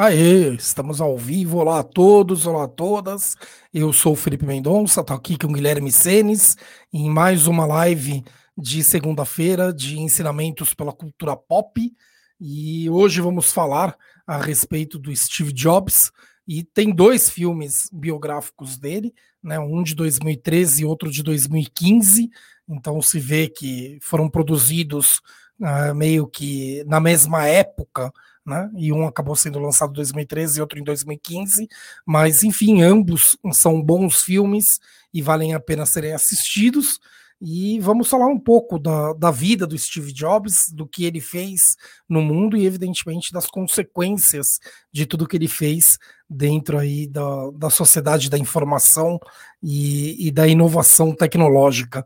Aê, estamos ao vivo. Olá a todos, olá a todas. Eu sou o Felipe Mendonça, estou aqui com o Guilherme Senes em mais uma live de segunda-feira de ensinamentos pela cultura pop. E hoje vamos falar a respeito do Steve Jobs. E tem dois filmes biográficos dele, né? um de 2013 e outro de 2015. Então se vê que foram produzidos uh, meio que na mesma época né? E um acabou sendo lançado em 2013 e outro em 2015, mas enfim, ambos são bons filmes e valem a pena serem assistidos. E vamos falar um pouco da, da vida do Steve Jobs, do que ele fez no mundo e, evidentemente, das consequências de tudo que ele fez dentro aí da, da sociedade da informação e, e da inovação tecnológica.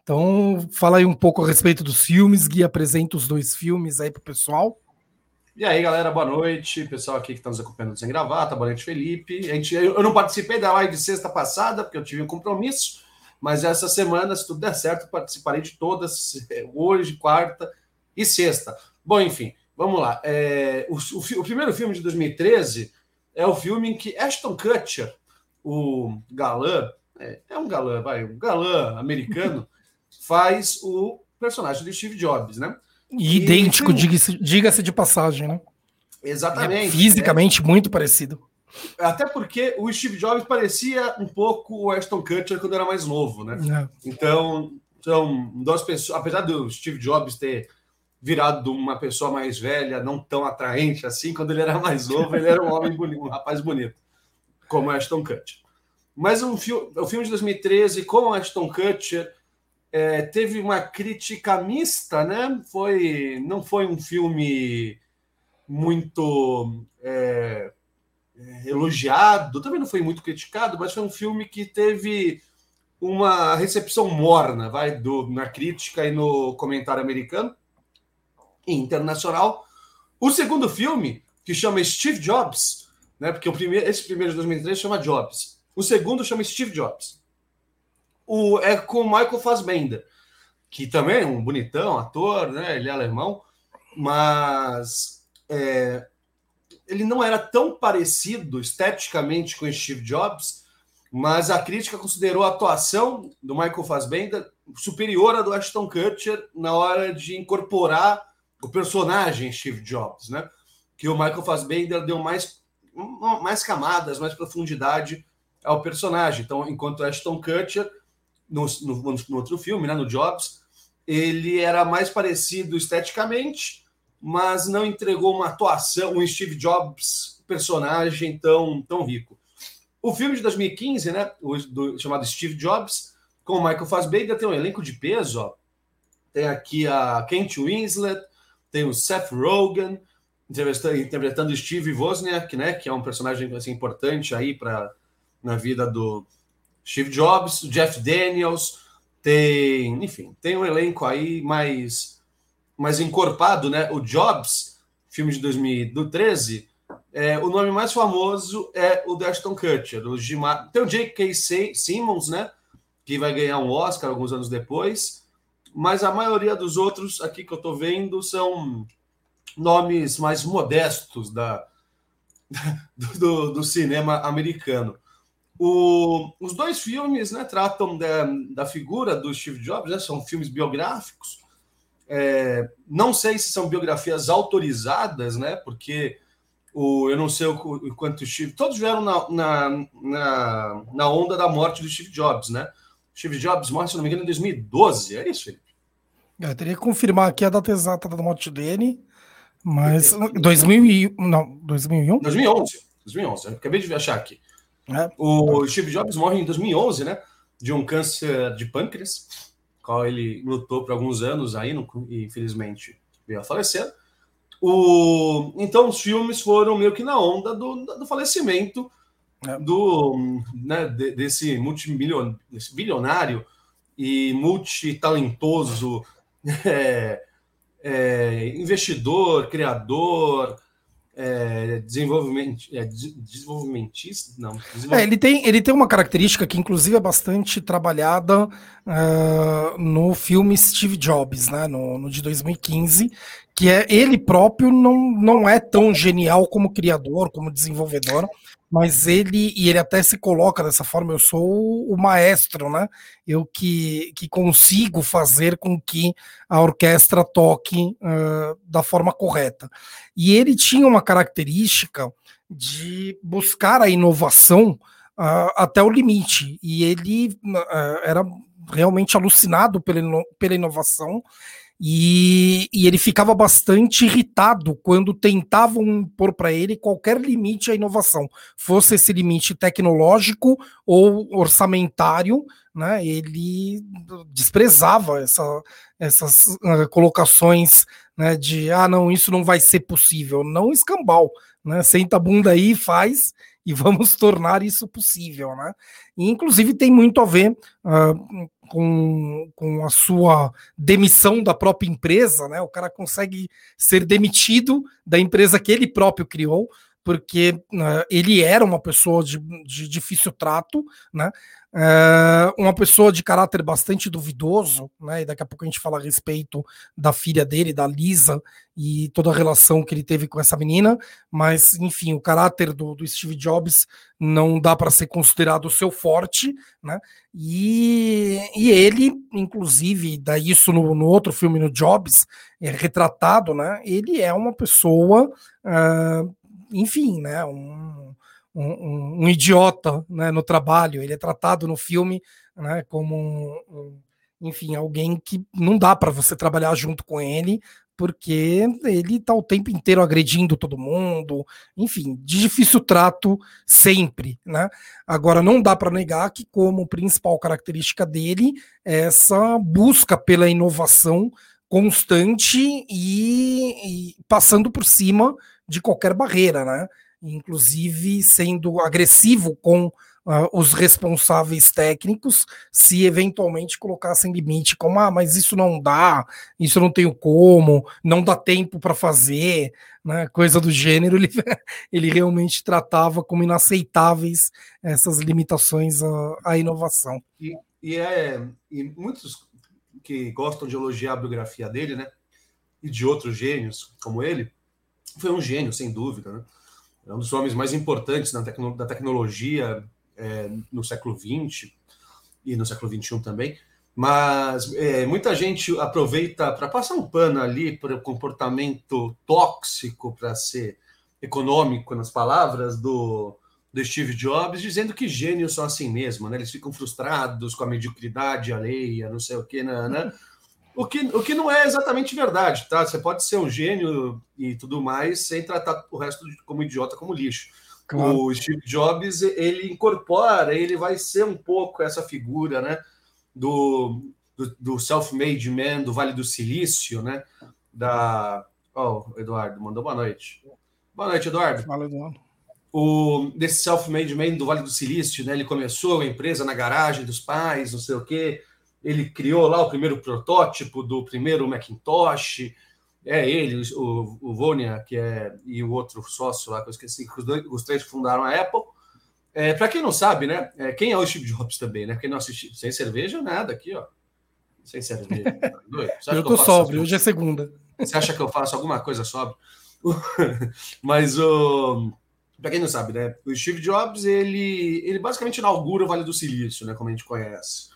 Então, fala aí um pouco a respeito dos filmes, Gui, apresenta os dois filmes aí para o pessoal. E aí, galera, boa noite. Pessoal aqui que está nos acompanhando sem gravata, boa noite, Felipe. A gente, eu não participei da live de sexta passada, porque eu tive um compromisso, mas essa semana, se tudo der certo, participarei de todas, hoje, quarta e sexta. Bom, enfim, vamos lá. É, o, o, o, primeiro filme de 2013 é o filme em que Ashton Kutcher, o galã, é, é um galã, vai, um galã americano, faz o personagem do Steve Jobs, né? Idêntico, diga-se diga de passagem, né? Exatamente. É fisicamente é. muito parecido. Até porque o Steve Jobs parecia um pouco o Ashton Kutcher quando era mais novo, né? É. Então, são duas pessoas, apesar do Steve Jobs ter virado uma pessoa mais velha, não tão atraente assim, quando ele era mais novo, ele era um homem bonito, um rapaz bonito, como Ashton Kutcher. Mas um filme, o filme de 2013 com Ashton Kutcher é, teve uma crítica mista, né? Foi, não foi um filme muito é, elogiado, também não foi muito criticado, mas foi um filme que teve uma recepção morna, vai, do, na crítica e no comentário americano e internacional. O segundo filme, que chama Steve Jobs, né? Porque o primeiro, esse primeiro de 2003 chama Jobs. O segundo chama Steve Jobs o, é com o Michael Fassbender, que também é um bonitão, ator, né? Ele é alemão, mas é, ele não era tão parecido esteticamente com Steve Jobs, mas a crítica considerou a atuação do Michael Fassbender superior à do Ashton Kutcher na hora de incorporar o personagem Steve Jobs, né? Que o Michael Fassbender deu mais, mais camadas, mais profundidade ao personagem. Então, enquanto Ashton Kutcher no, no, no outro filme, né, no Jobs, ele era mais parecido esteticamente, mas não entregou uma atuação, um Steve Jobs personagem tão, tão rico. O filme de 2015, né, o, do, chamado Steve Jobs, com o Michael Fassbender, tem um elenco de peso. Ó. Tem aqui a Kent Winslet, tem o Seth Rogen, interpretando Steve Wozniak, né, que é um personagem assim, importante aí para na vida do, Steve Jobs, Jeff Daniels, tem, enfim, tem um elenco aí mais, mais encorpado, né? O Jobs, filme de 2013, é, o nome mais famoso é o Ashton Kutcher, o Gima... tem o J.K. Simmons, né? Que vai ganhar um Oscar alguns anos depois, mas a maioria dos outros aqui que eu tô vendo são nomes mais modestos da, do, do cinema americano. O, os dois filmes né, tratam da, da figura do Steve Jobs, né, são filmes biográficos. É, não sei se são biografias autorizadas, né, porque o, eu não sei o, o quanto o Steve. Todos vieram na, na, na, na, onda da morte do Steve Jobs, né? Steve Jobs morre, se não me engano, em 2012. É isso, Felipe? Eu teria que confirmar aqui a data exata da morte dele, mas. 2000 não, 2001? 2011. 2011. Eu acabei de achar aqui. É. O Steve Jobs morre em 2011, né? De um câncer de pâncreas, qual ele lutou por alguns anos aí, e infelizmente veio a falecer. O... Então, os filmes foram meio que na onda do, do falecimento é. do, né, desse multimilionário desse bilionário e multitalentoso é, é, investidor, criador, é, desenvolvimento, é, desenvolvimentista? Não. É, ele, tem, ele tem uma característica que, inclusive, é bastante trabalhada uh, no filme Steve Jobs, né, no, no de 2015, que é ele próprio não, não é tão genial como criador, como desenvolvedor, mas ele e ele até se coloca dessa forma, eu sou o maestro, né? Eu que, que consigo fazer com que a orquestra toque uh, da forma correta. E ele tinha uma característica de buscar a inovação uh, até o limite, e ele uh, era realmente alucinado pela, pela inovação e, e, ele ficava bastante irritado quando tentavam impor para ele qualquer limite à inovação, fosse esse limite tecnológico ou orçamentário, né? Ele desprezava essa, essas uh, colocações né, de ah, não, isso não vai ser possível. Não escambau, né? Senta a bunda aí, faz e vamos tornar isso possível, né? E, inclusive tem muito a ver uh, com, com a sua demissão da própria empresa, né? O cara consegue ser demitido da empresa que ele próprio criou, porque uh, ele era uma pessoa de, de difícil trato, né? Uh, uma pessoa de caráter bastante duvidoso, né? E daqui a pouco a gente fala a respeito da filha dele, da Lisa, e toda a relação que ele teve com essa menina, mas enfim, o caráter do, do Steve Jobs não dá para ser considerado o seu forte, né? E, e ele, inclusive, daí isso no, no outro filme, no Jobs, é retratado, né? Ele é uma pessoa, uh, enfim, né? Um, um, um, idiota né, no trabalho. Ele é tratado no filme né, como um, um enfim, alguém que não dá para você trabalhar junto com ele, porque ele tá o tempo inteiro agredindo todo mundo, enfim, de difícil trato sempre, né? Agora não dá para negar que como principal característica dele é essa busca pela inovação constante e, e passando por cima de qualquer barreira, né? Inclusive sendo agressivo com uh, os responsáveis técnicos se eventualmente colocassem limite, como ah, mas isso não dá, isso não tenho como, não dá tempo para fazer, né, coisa do gênero, ele, ele realmente tratava como inaceitáveis essas limitações à, à inovação. E, e, é, e muitos que gostam de elogiar a biografia dele, né, e de outros gênios como ele, foi um gênio, sem dúvida, né? É um dos homens mais importantes da, tecno da tecnologia é, no século XX e no século XXI também, mas é, muita gente aproveita para passar um pano ali para o comportamento tóxico, para ser econômico nas palavras do, do Steve Jobs, dizendo que gênios são assim mesmo, né? Eles ficam frustrados com a mediocridade alheia, não sei o que, né? né? O que, o que não é exatamente verdade, tá? Você pode ser um gênio e tudo mais sem tratar o resto como idiota, como lixo. Claro. O Steve Jobs, ele incorpora, ele vai ser um pouco essa figura, né? Do, do, do self-made man, do Vale do Silício, né? Da. Oh, Eduardo, mandou boa noite. Boa noite, Eduardo. Fala, Eduardo. O, desse self-made man do Vale do Silício, né? Ele começou a empresa na garagem dos pais, não sei o quê. Ele criou lá o primeiro protótipo do primeiro Macintosh é ele, o, o Vonia, que é, e o outro sócio lá, que eu esqueci, os, dois, os três fundaram a Apple. É, para quem não sabe, né? É, quem é o Steve Jobs também, né? Quem não assistiu, sem cerveja, nada aqui, ó. Sem cerveja. Tá eu tô eu sóbrio, hoje é segunda. Você acha que eu faço alguma coisa sobre? Mas o. Para quem não sabe, né? O Steve Jobs, ele, ele basicamente inaugura o Vale do Silício, né? Como a gente conhece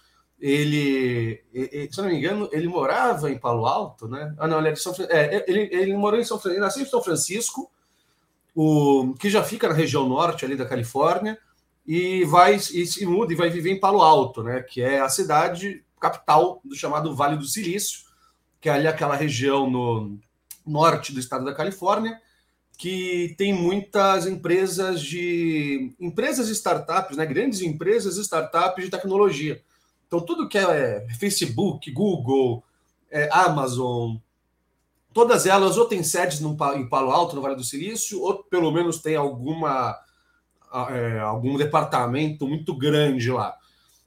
ele, ele, se eu não me engano, ele morava em Palo Alto, né? Ah, não, ele é de São é, ele, ele morou em São Francisco, ele nasceu em São Francisco, o, que já fica na região norte ali da Califórnia, e vai e se muda e vai viver em Palo Alto, né? Que é a cidade capital do chamado Vale do Silício, que é ali aquela região no norte do estado da Califórnia, que tem muitas empresas de empresas startups, né? Grandes empresas startups de tecnologia então, tudo que é Facebook, Google, é, Amazon, todas elas ou têm sedes no, em Palo Alto, no Vale do Silício, ou pelo menos tem alguma, é, algum departamento muito grande lá.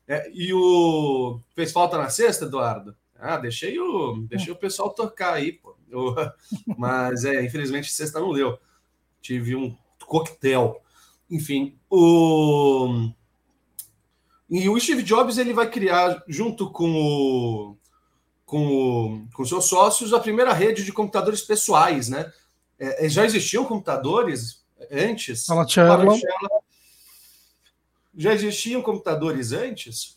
É, e o. Fez falta na sexta, Eduardo? Ah, deixei o, deixei o pessoal tocar aí, pô. Mas é, infelizmente sexta não deu. Tive um coquetel. Enfim, o e o Steve Jobs ele vai criar, junto com o, com, com seus sócios a primeira rede de computadores pessoais, né? É, já existiam computadores antes? Fala, Já existiam computadores antes,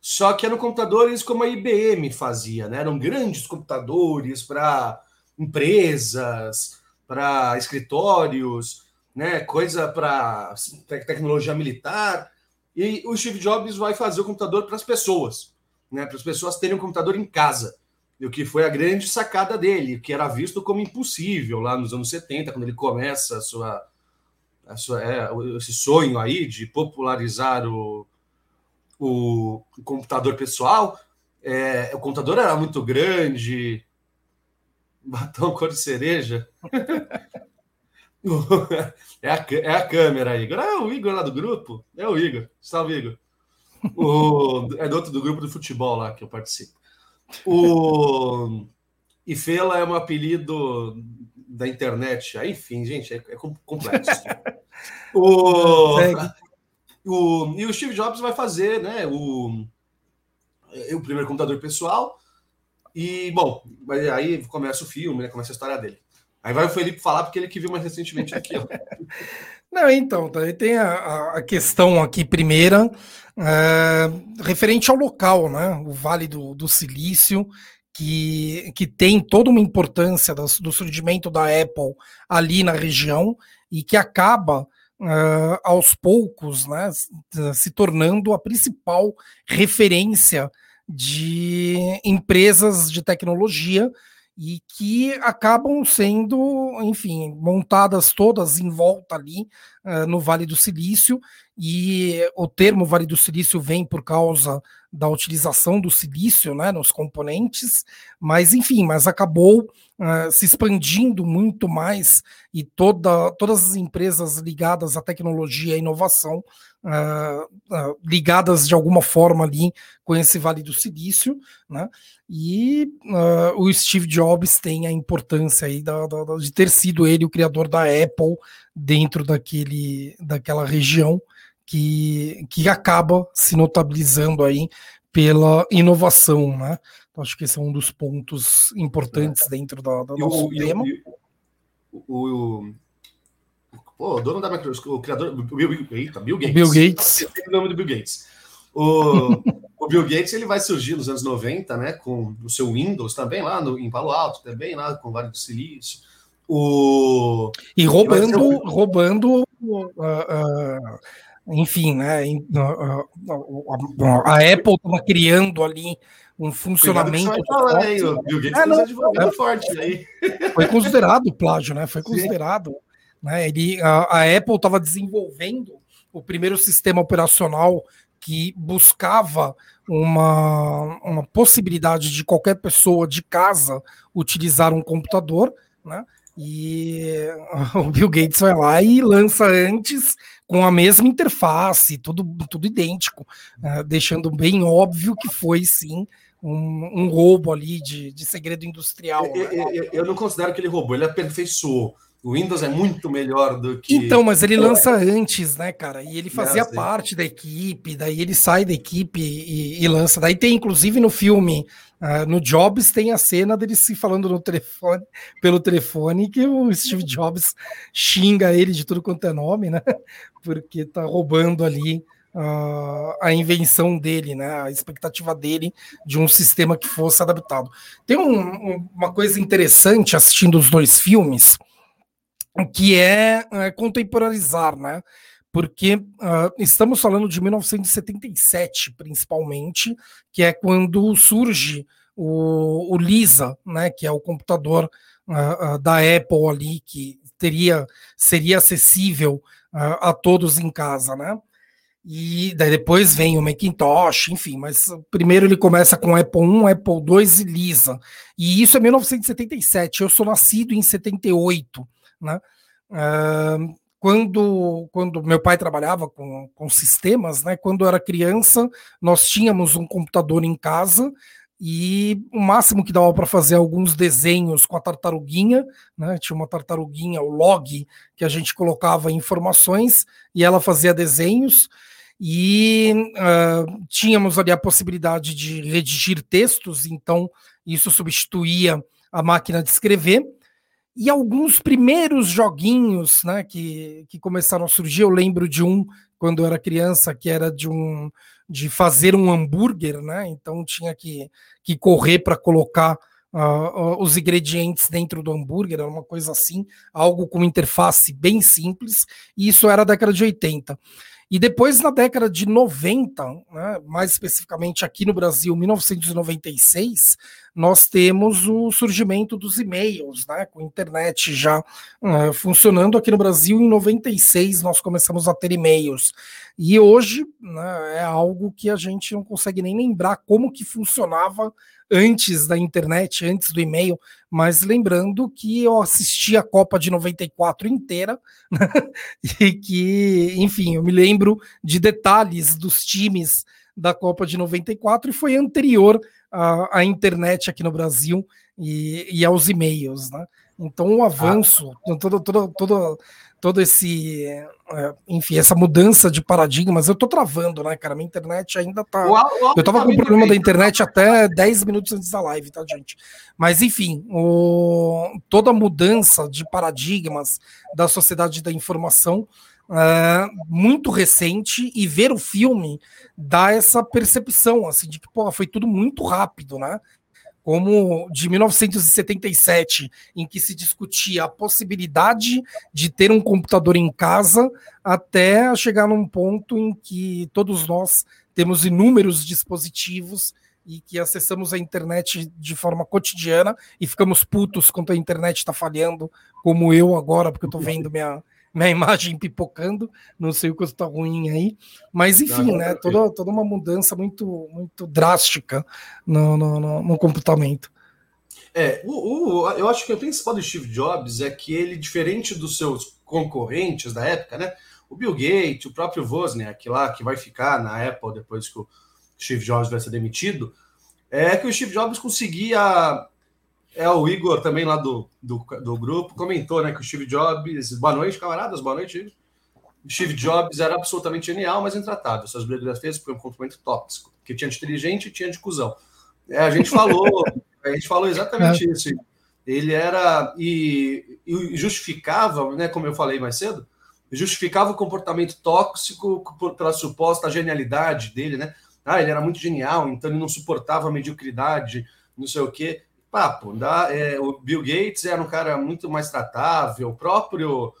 só que eram computadores como a IBM fazia, né? Eram grandes computadores para empresas, para escritórios, né? Coisa para tecnologia militar. E o Steve Jobs vai fazer o computador para as pessoas, né? Para as pessoas terem um computador em casa. E o que foi a grande sacada dele, que era visto como impossível lá nos anos 70, quando ele começa a sua, a sua é, esse sonho aí de popularizar o, o, computador pessoal. É, o computador era muito grande, batom cor de cereja. é, a, é a câmera, Igor. Ah, é o Igor lá do grupo? É o Igor. Salve, Igor. O, é do outro do grupo do futebol lá que eu participo. O Ifela é um apelido da internet. Aí, enfim, gente, é, é complexo. o, o, e o Steve Jobs vai fazer né, o, o primeiro computador pessoal. E, bom, aí começa o filme, né, começa a história dele. Aí vai o Felipe falar, porque ele que viu mais recentemente aquilo. Não, então, tá, tem a, a questão aqui primeira, é, referente ao local, né? O Vale do, do Silício, que, que tem toda uma importância do, do surgimento da Apple ali na região e que acaba Uh, aos poucos, né, se tornando a principal referência de empresas de tecnologia e que acabam sendo, enfim, montadas todas em volta ali uh, no Vale do Silício, e o termo Vale do Silício vem por causa da utilização do silício né, nos componentes, mas enfim, mas acabou uh, se expandindo muito mais e toda, todas as empresas ligadas à tecnologia e inovação uh, uh, ligadas de alguma forma ali com esse Vale do Silício, né? E uh, o Steve Jobs tem a importância aí da, da, de ter sido ele o criador da Apple dentro daquele, daquela região que, que acaba se notabilizando aí pela inovação, né? Então, acho que esse é um dos pontos importantes dentro da, do nosso o, tema. o, o, Pô, o dono da Microsoft, o criador, o Bill, eita, Bill Gates. Bill Gates. o nome do Bill Gates. O, o Bill Gates ele vai surgir nos anos 90, né, com o seu Windows também lá no, em Palo Alto, também lá com o Vale do Silício. O... E roubando, um... roubando uh, uh, enfim, né, uh, a Apple estava criando ali um funcionamento. Falar, aí, o Bill Gates é, não, é, forte aí. Foi considerado plágio, né? Foi considerado. Sim. Né? Ele, a, a Apple estava desenvolvendo o primeiro sistema operacional que buscava uma, uma possibilidade de qualquer pessoa de casa utilizar um computador, né? E o Bill Gates vai lá e lança antes com a mesma interface, tudo, tudo idêntico, uh, deixando bem óbvio que foi sim um, um roubo ali de, de segredo industrial. Eu, né? eu, eu, não considero que ele roubou, ele aperfeiçoou. O Windows é muito melhor do que. Então, mas ele lança antes, né, cara? E ele fazia parte da equipe, daí ele sai da equipe e, e lança. Daí tem, inclusive, no filme, uh, no Jobs, tem a cena dele se falando no telefone, pelo telefone, que o Steve Jobs xinga ele de tudo quanto é nome, né? Porque tá roubando ali. Uh, a invenção dele, né, a expectativa dele de um sistema que fosse adaptado. Tem um, um, uma coisa interessante assistindo os dois filmes, que é, é né? Porque uh, estamos falando de 1977, principalmente, que é quando surge o, o Lisa, né? Que é o computador uh, uh, da Apple ali, que teria seria acessível a todos em casa, né? E daí depois vem o Macintosh, enfim, mas primeiro ele começa com Apple 1, Apple 2 e Lisa. E isso é 1977. Eu sou nascido em 78 né? Uh, quando, quando meu pai trabalhava com, com sistemas, né? Quando eu era criança, nós tínhamos um computador em casa e o máximo que dava para fazer alguns desenhos com a tartaruguinha, né? Tinha uma tartaruguinha, o log, que a gente colocava informações e ela fazia desenhos. e uh, tínhamos ali a possibilidade de redigir textos, então isso substituía a máquina de escrever. E alguns primeiros joguinhos né, que, que começaram a surgir, eu lembro de um quando eu era criança, que era de um de fazer um hambúrguer, né? Então tinha que, que correr para colocar uh, os ingredientes dentro do hambúrguer, era uma coisa assim, algo com interface bem simples, e isso era década de 80. E depois, na década de 90, né, mais especificamente aqui no Brasil, 1996, nós temos o surgimento dos e-mails, né, com a internet já uh, funcionando aqui no Brasil. Em 96, nós começamos a ter e-mails. E hoje né, é algo que a gente não consegue nem lembrar como que funcionava antes da internet, antes do e-mail, mas lembrando que eu assisti a Copa de 94 inteira, e que, enfim, eu me lembro de detalhes dos times da Copa de 94 e foi anterior à, à internet aqui no Brasil e, e aos e-mails, né? Então, o avanço, ah. todo, todo, todo, todo esse, é, enfim, essa mudança de paradigmas, eu tô travando, né, cara? Minha internet ainda tá. O, o eu tava com problema da internet até 10 minutos antes da live, tá, gente? Mas, enfim, o, toda mudança de paradigmas da sociedade da informação é, muito recente e ver o filme dá essa percepção, assim, de que, pô, foi tudo muito rápido, né? Como de 1977, em que se discutia a possibilidade de ter um computador em casa, até chegar num ponto em que todos nós temos inúmeros dispositivos e que acessamos a internet de forma cotidiana e ficamos putos quando a internet está falhando, como eu agora, porque eu estou vendo minha, minha imagem pipocando, não sei o que está ruim aí, mas enfim, não, né, toda, toda uma mudança muito, muito drástica no, no, no, no comportamento. É, o, o, eu acho que o principal do Steve Jobs é que ele, diferente dos seus concorrentes da época, né, o Bill Gates, o próprio Wozniak lá, que vai ficar na Apple depois que o Steve Jobs vai ser demitido, é que o Steve Jobs conseguia é, o Igor também lá do, do, do, grupo comentou, né, que o Steve Jobs. Boa noite, camaradas, boa noite. Steve Jobs era absolutamente genial, mas intratável. Suas biografias foi um complemento tóxico, que tinha de inteligente e tinha de cuzão. É, a gente falou, a gente falou exatamente é. isso. Ele era e, e, justificava, né, como eu falei mais cedo, justificava o comportamento tóxico pela suposta genialidade dele, né? Ah, ele era muito genial, então ele não suportava a mediocridade, não sei o quê papo. Da, é, o Bill Gates era um cara muito mais tratável, o próprio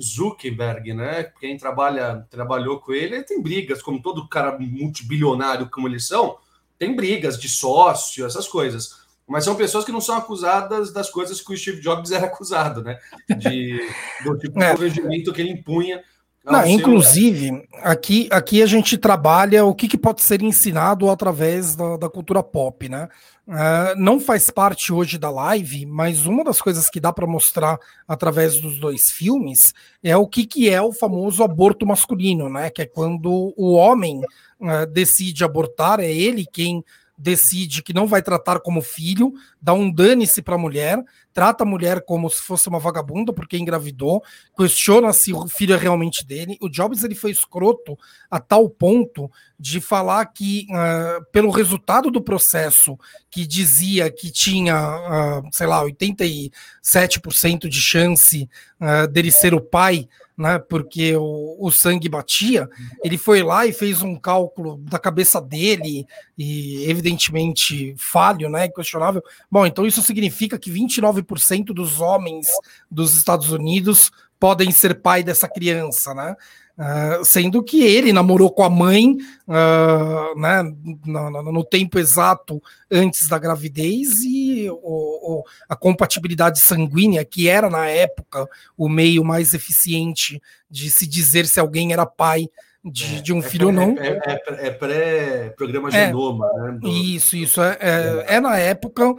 Zuckerberg, né? Quem trabalha, trabalhou com ele, ele tem brigas, como todo cara multibilionário como eles são, tem brigas de sócio, essas coisas. Mas são pessoas que não são acusadas das coisas que o Steve Jobs era acusado, né? De, do tipo é. de regimento que ele impunha não, inclusive, aqui, aqui a gente trabalha o que, que pode ser ensinado através da, da cultura pop, né? Uh, não faz parte hoje da live, mas uma das coisas que dá para mostrar através dos dois filmes é o que, que é o famoso aborto masculino, né? Que é quando o homem uh, decide abortar, é ele quem decide que não vai tratar como filho, dá um dane-se para a mulher, trata a mulher como se fosse uma vagabunda porque engravidou, questiona se o filho é realmente dele. O Jobs ele foi escroto a tal ponto de falar que, uh, pelo resultado do processo, que dizia que tinha, uh, sei lá, 87% de chance uh, dele ser o pai né, porque o, o, sangue batia, ele foi lá e fez um cálculo da cabeça dele, e evidentemente falho, né, questionável. Bom, então isso significa que 29% dos homens dos Estados Unidos podem ser pai dessa criança, né? Uh, sendo que ele namorou com a mãe uh, né, no, no, no, tempo exato antes da gravidez e o, o, a compatibilidade sanguínea, que era na época o meio mais eficiente de se dizer se alguém era pai de, é, de um é filho ou não. É, é, é pré-programa genoma, né? Do... Isso, isso. É, é, é na época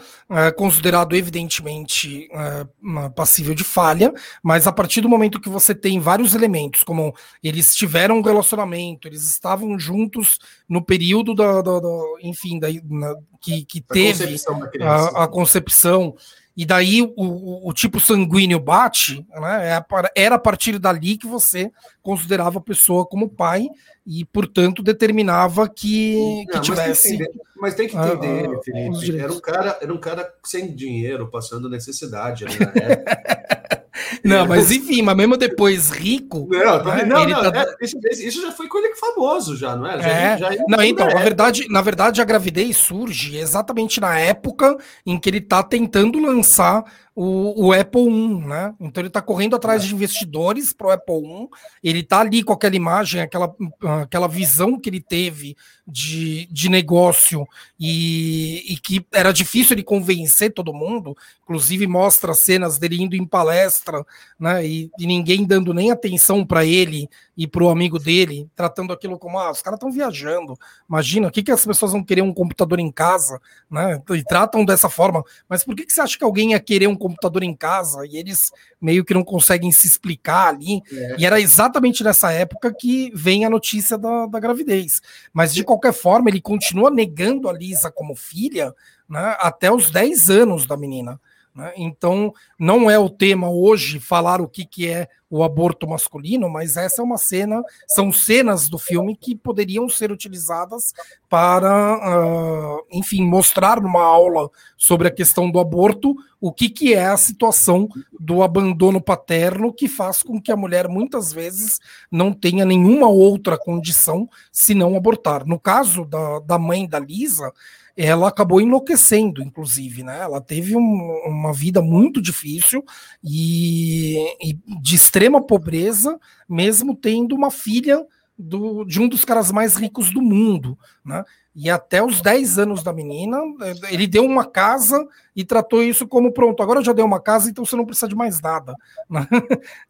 considerado, evidentemente, passível de falha, mas a partir do momento que você tem vários elementos, como eles tiveram um relacionamento, eles estavam juntos no período da, da, da enfim, da, na, que, que teve concepção a, a, concepção e daí o, o, o tipo sanguíneo bate, né? É era a partir dali que você considerava a pessoa como pai e, portanto, determinava que, que Não, tivesse. Mas tem que entender, uh, Felipe. Era um, cara, era um cara sem dinheiro, passando necessidade na época. Não, mas enfim, mas mesmo depois rico. Não, né, não, não tá... é, isso, isso, já foi coisa que famoso, já, não é? Já, é. Já, já não, então, na verdade, na verdade, a gravidez surge exatamente na época em que ele está tentando lançar o, o, Apple 1, né? Então ele está correndo atrás de investidores para o Apple 1. Ele está ali com aquela imagem, aquela, aquela visão que ele teve de, de negócio e, e que era difícil ele convencer todo mundo. Inclusive mostra cenas dele indo em palestra, né? E, e ninguém dando nem atenção para ele e para o amigo dele, tratando aquilo como ah, os caras estão viajando. Imagina, o que, que as pessoas vão querer um computador em casa, né? E tratam dessa forma. Mas por que, que você acha que alguém ia querer um computador em casa e eles meio que não conseguem se explicar ali. É. E era exatamente nessa época que vem a notícia da, da gravidez. Mas de qualquer forma, ele continua negando a Lisa como filha né, até os 10 anos da menina. Né? Então, não é o tema hoje falar o que, que é o aborto masculino, mas essa é uma cena, são cenas do filme que poderiam ser utilizadas para, uh, enfim, mostrar numa aula sobre a questão do aborto o que, que é a situação do abandono paterno que faz com que a mulher muitas vezes não tenha nenhuma outra condição senão abortar. No caso da, da mãe da Lisa, ela acabou enlouquecendo, inclusive, né? Ela teve um, uma vida muito difícil e, e, de extrema pobreza, mesmo tendo uma filha do, de um dos caras mais ricos do mundo, né? E até os 10 anos da menina, ele deu uma casa e tratou isso como pronto. Agora eu já dei uma casa, então você não precisa de mais nada. Né?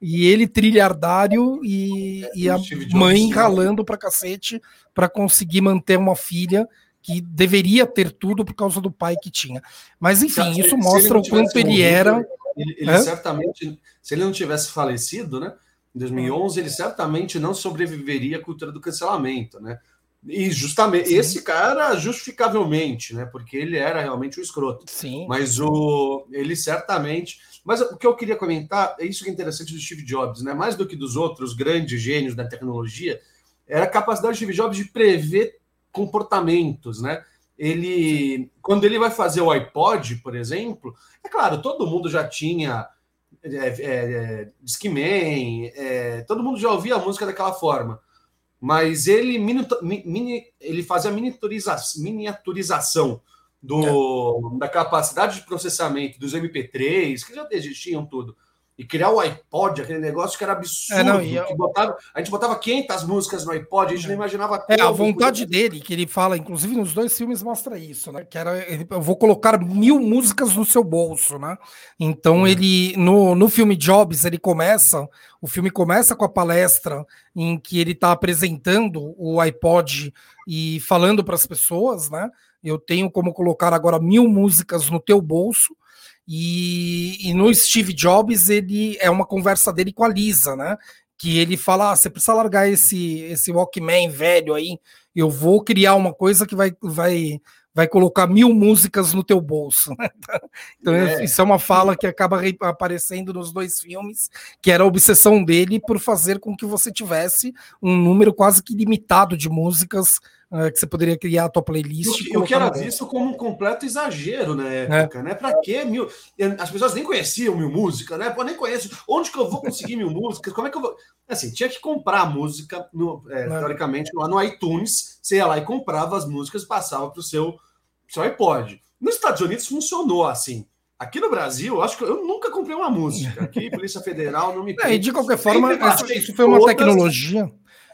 E ele trilhardário e, e a mãe ralando pra cacete para conseguir manter uma filha que deveria ter tudo por causa do pai que tinha. Mas enfim, se, isso mostra o quanto ele era. Ele, ele certamente, se ele não tivesse falecido, né? Em 2011, ele certamente não sobreviveria à cultura do cancelamento, né? E justamente Sim. esse cara, justificavelmente, né? Porque ele era realmente um escroto. Sim. Mas o ele certamente. Mas o que eu queria comentar é isso que é interessante do Steve Jobs, né? Mais do que dos outros grandes gênios da tecnologia, era a capacidade do Steve Jobs de prever comportamentos, né? Ele, quando ele vai fazer o iPod, por exemplo, é claro, todo mundo já tinha é, é, é Discman, é, todo mundo já ouvia a música daquela forma, mas ele, mini, ele fazia miniaturização, miniaturização do, é. da capacidade de processamento dos MP3, que já existiam tudo e criar o iPod, aquele negócio que era absurdo. É, não, eu... botava, a gente botava 500 músicas no iPod, a gente não imaginava É, a vontade podia... dele, que ele fala, inclusive nos dois filmes mostra isso, né? Que era, eu vou colocar mil músicas no seu bolso, né? Então é. ele, no, no filme Jobs, ele começa, o filme começa com a palestra em que ele está apresentando o iPod e falando para as pessoas, né? Eu tenho como colocar agora mil músicas no teu bolso. E, e, no Steve Jobs, ele é uma conversa dele com a Lisa, né? Que ele fala: ah, você precisa largar esse, esse Walkman velho aí, eu vou criar uma coisa que vai, vai, vai colocar mil músicas no teu bolso. então, é. isso é uma fala que acaba aparecendo nos dois filmes, que era a obsessão dele por fazer com que você tivesse um número quase que limitado de músicas que você poderia criar a tua playlist. E o que era visto como um completo exagero na época, é. né? Para quê mil? As pessoas nem conheciam mil músicas, né? Pô, nem conheço. Onde que eu vou conseguir mil músicas? Como é que eu vou. Assim, tinha que comprar a música, no, é, é. teoricamente, lá no iTunes. Você ia lá e comprava as músicas, passava para o seu, seu iPod. Nos Estados Unidos funcionou assim. Aqui no Brasil, acho que eu nunca comprei uma música. Aqui, Polícia Federal não me. É, e de qualquer forma, isso foi uma tecnologia.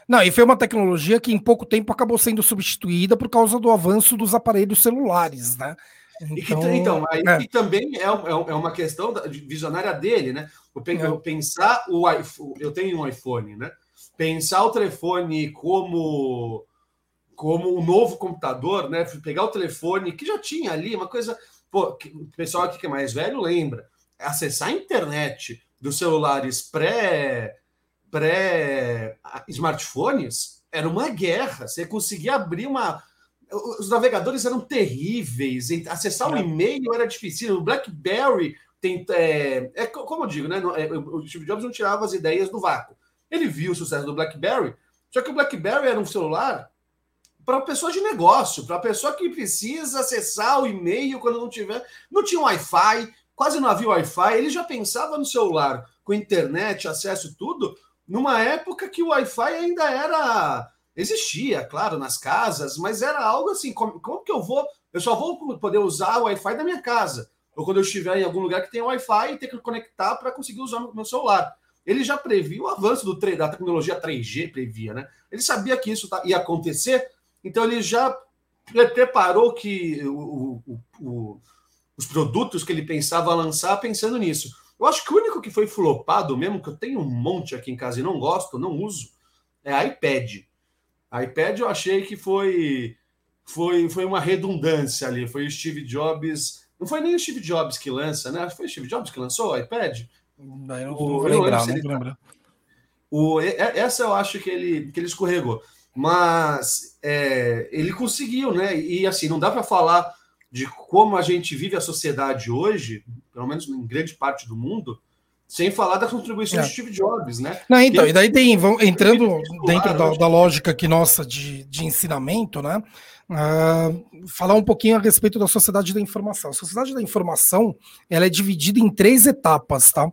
Não, e foi uma tecnologia que em pouco tempo acabou sendo substituída por causa do avanço dos aparelhos celulares, né? Então, então aí é. também é, é, é, uma questão visionária dele, né? Eu é. pensar o iPhone, eu tenho um iPhone, né? Pensar o telefone como como um novo computador, né? Pegar o telefone que já tinha ali uma coisa, pô, o pessoal aqui que é mais velho lembra, acessar a internet dos celulares pré pré-smartphones, era uma guerra. Você conseguia abrir uma. os navegadores eram terríveis, acessar o um e-mail era difícil. O BlackBerry tem, é, é como eu digo, né? É, o Steve Jobs não tirava as ideias do vácuo. Ele viu o sucesso do BlackBerry, só que o BlackBerry era um celular para pessoa de negócio, para pessoa que precisa acessar o e-mail quando não tiver. Não tinha Wi-Fi, quase não havia Wi-Fi. Ele já pensava no celular com internet, acesso tudo, numa época que o Wi-Fi ainda era existia, claro, nas casas, mas era algo assim, como, como que eu vou, eu só vou poder usar o Wi-Fi da minha casa, ou quando eu estiver em algum lugar que tem Wi-Fi e ter que conectar para conseguir usar o meu celular. Ele já previu o avanço do, da tecnologia 3G, previa, né? Ele sabia que isso tá, ia acontecer, então ele já preparou que o, o, o, os produtos que ele pensava lançar pensando nisso. Eu acho que o único que foi flopado mesmo, que eu tenho um monte aqui em casa e não gosto, não uso, é iPad iPad eu achei que foi, foi, foi uma redundância ali. Foi o Steve Jobs. Não foi nem o Steve Jobs que lança, né? Foi o Steve Jobs que lançou o iPad? Não, eu não vou lembrar, não vou lembrar. O, essa eu acho que ele, que ele escorregou. Mas é, ele conseguiu, né? E assim, não dá para falar de como a gente vive a sociedade hoje, pelo menos em grande parte do mundo, sem falar da contribuição é. de Steve Jobs, né? Não, então, e daí tem, vão, entrando dentro da, da, lógica que nossa de, de ensinamento, né? Uh, falar um pouquinho a respeito da sociedade da informação. A sociedade da informação ela é dividida em três etapas, tá?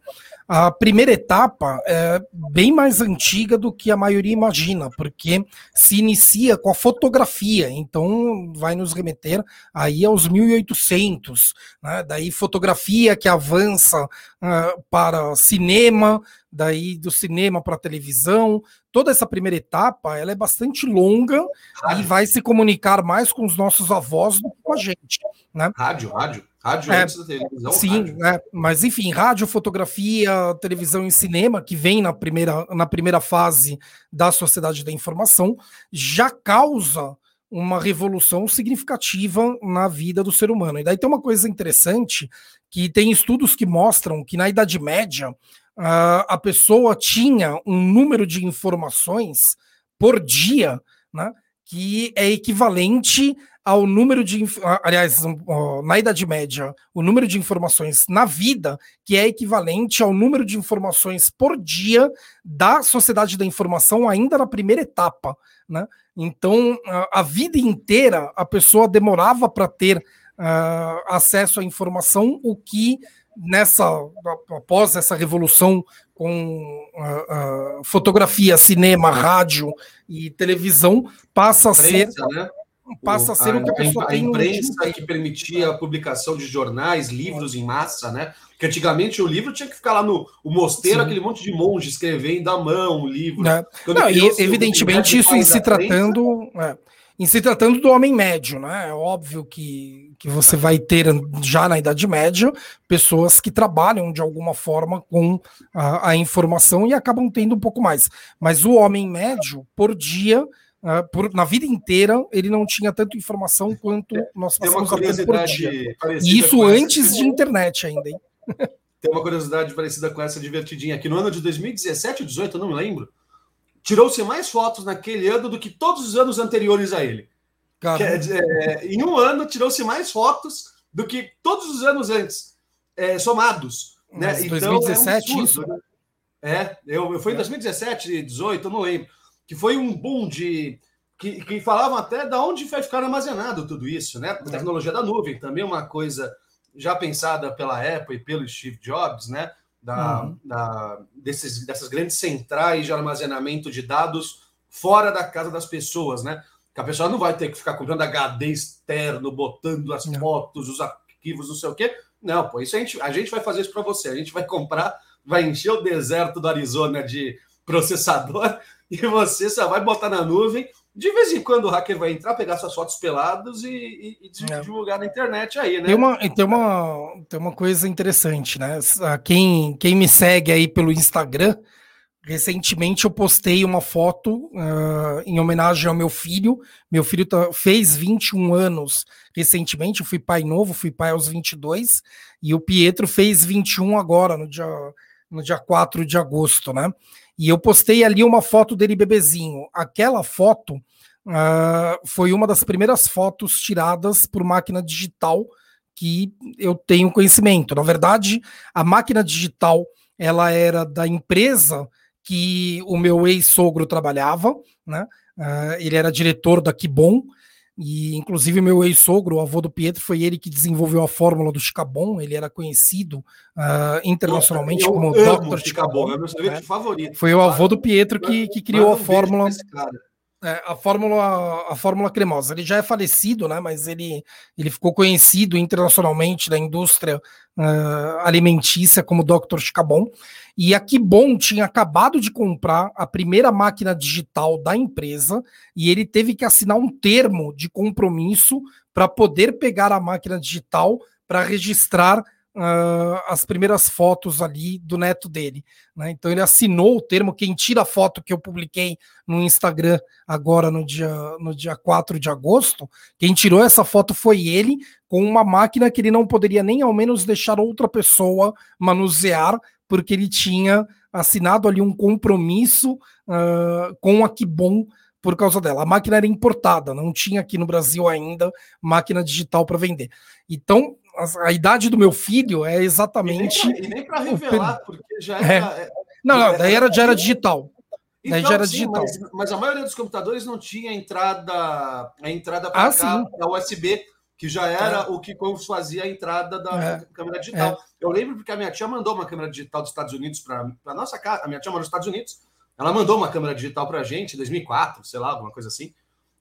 A primeira etapa é bem mais antiga do que a maioria imagina, porque se inicia com a fotografia, então vai nos remeter aí aos 1800, né? daí fotografia que avança uh, para cinema, daí do cinema para televisão. Toda essa primeira etapa ela é bastante longa rádio. e vai se comunicar mais com os nossos avós do que com a gente. Né? Rádio, rádio. Rádio é, antes da televisão. Sim. É, mas enfim, rádio, fotografia, televisão e cinema, que vem na primeira, na primeira fase da sociedade da informação, já causa uma revolução significativa na vida do ser humano. E daí tem uma coisa interessante que tem estudos que mostram que na Idade Média uh, a pessoa tinha um número de informações por dia, né, que é equivalente ao número de. Aliás, na Idade Média, o número de informações na vida, que é equivalente ao número de informações por dia da sociedade da informação, ainda na primeira etapa. Né? Então, a vida inteira, a pessoa demorava para ter uh, acesso à informação, o que nessa após essa revolução com uh, uh, fotografia, cinema, rádio e televisão passa a ser né? passa a ser o, que a pessoa a, tem. A imprensa que permitia a publicação de jornais, livros em massa, né? Porque antigamente o livro tinha que ficar lá no mosteiro, Sim. aquele monte de monge escrevendo à mão o livro. É. Não, e, evidentemente isso em se tratando. É, em se tratando do homem médio, né? É óbvio que, que você vai ter já na Idade Média pessoas que trabalham de alguma forma com a, a informação e acabam tendo um pouco mais. Mas o homem médio, por dia, Uh, por, na vida inteira ele não tinha tanta informação quanto é, nós passamos a ter por dia. E isso antes de internet ainda, hein? Tem uma curiosidade parecida com essa divertidinha aqui. No ano de 2017 ou 2018, eu não me lembro, tirou-se mais fotos naquele ano do que todos os anos anteriores a ele. Quer dizer, é, em um ano tirou-se mais fotos do que todos os anos antes, é, somados. Né? Então, 2017 é um isso? Né? É, eu, eu fui em 2017, 2018, eu não lembro que foi um boom de. Que, que falavam até da onde vai ficar armazenado tudo isso, né? A tecnologia da nuvem, também uma coisa já pensada pela Apple e pelo Steve Jobs, né? Da, uhum. da, desses, dessas grandes centrais de armazenamento de dados fora da casa das pessoas, né? Que a pessoa não vai ter que ficar comprando HD externo, botando as não. fotos, os arquivos, não sei o quê. Não, pô, isso a gente, a gente vai fazer isso para você. A gente vai comprar, vai encher o deserto do Arizona de processador e você só vai botar na nuvem. De vez em quando o hacker vai entrar, pegar suas fotos pelados e, e, e é. divulgar na internet aí, né? Tem uma, tem uma, tem uma coisa interessante, né? Quem, quem me segue aí pelo Instagram, recentemente eu postei uma foto uh, em homenagem ao meu filho. Meu filho tá, fez 21 anos recentemente, eu fui pai novo, fui pai aos 22, e o Pietro fez 21 agora, no dia, no dia 4 de agosto, né? E eu postei ali uma foto dele bebezinho. Aquela foto uh, foi uma das primeiras fotos tiradas por máquina digital que eu tenho conhecimento. Na verdade, a máquina digital ela era da empresa que o meu ex-sogro trabalhava, né? Uh, ele era diretor da Kibon, e inclusive meu ex-sogro, o avô do Pietro, foi ele que desenvolveu a fórmula do Chicabon. Ele era conhecido uh, internacionalmente eu como Dr. Chicabon. É meu sorvete né? favorito. Foi o avô do Pietro que, que criou a fórmula. É, a fórmula a fórmula cremosa. Ele já é falecido, né? Mas ele, ele ficou conhecido internacionalmente na indústria uh, alimentícia como Dr. Chicabon. E a Kibon tinha acabado de comprar a primeira máquina digital da empresa e ele teve que assinar um termo de compromisso para poder pegar a máquina digital para registrar uh, as primeiras fotos ali do neto dele. Né? Então ele assinou o termo. Quem tira a foto que eu publiquei no Instagram agora no dia, no dia 4 de agosto, quem tirou essa foto foi ele, com uma máquina que ele não poderia nem ao menos deixar outra pessoa manusear, porque ele tinha assinado ali um compromisso uh, com a Kibon por causa dela. A máquina era importada, não tinha aqui no Brasil ainda máquina digital para vender. Então, a, a, idade do meu filho é exatamente. E nem para revelar, porque já é. era. É. Não, não, daí era, já era digital. Então, já era sim, digital. Mas, mas, a maioria dos computadores não tinha entrada, a entrada para ah, cá, da USB, que já era é. o que fazia a entrada da é. câmera digital. É. Eu lembro porque a minha tia mandou uma câmera digital dos Estados Unidos para a nossa casa. A minha tia mora nos Estados Unidos. Ela mandou uma câmera digital para a gente em 2004, sei lá, alguma coisa assim.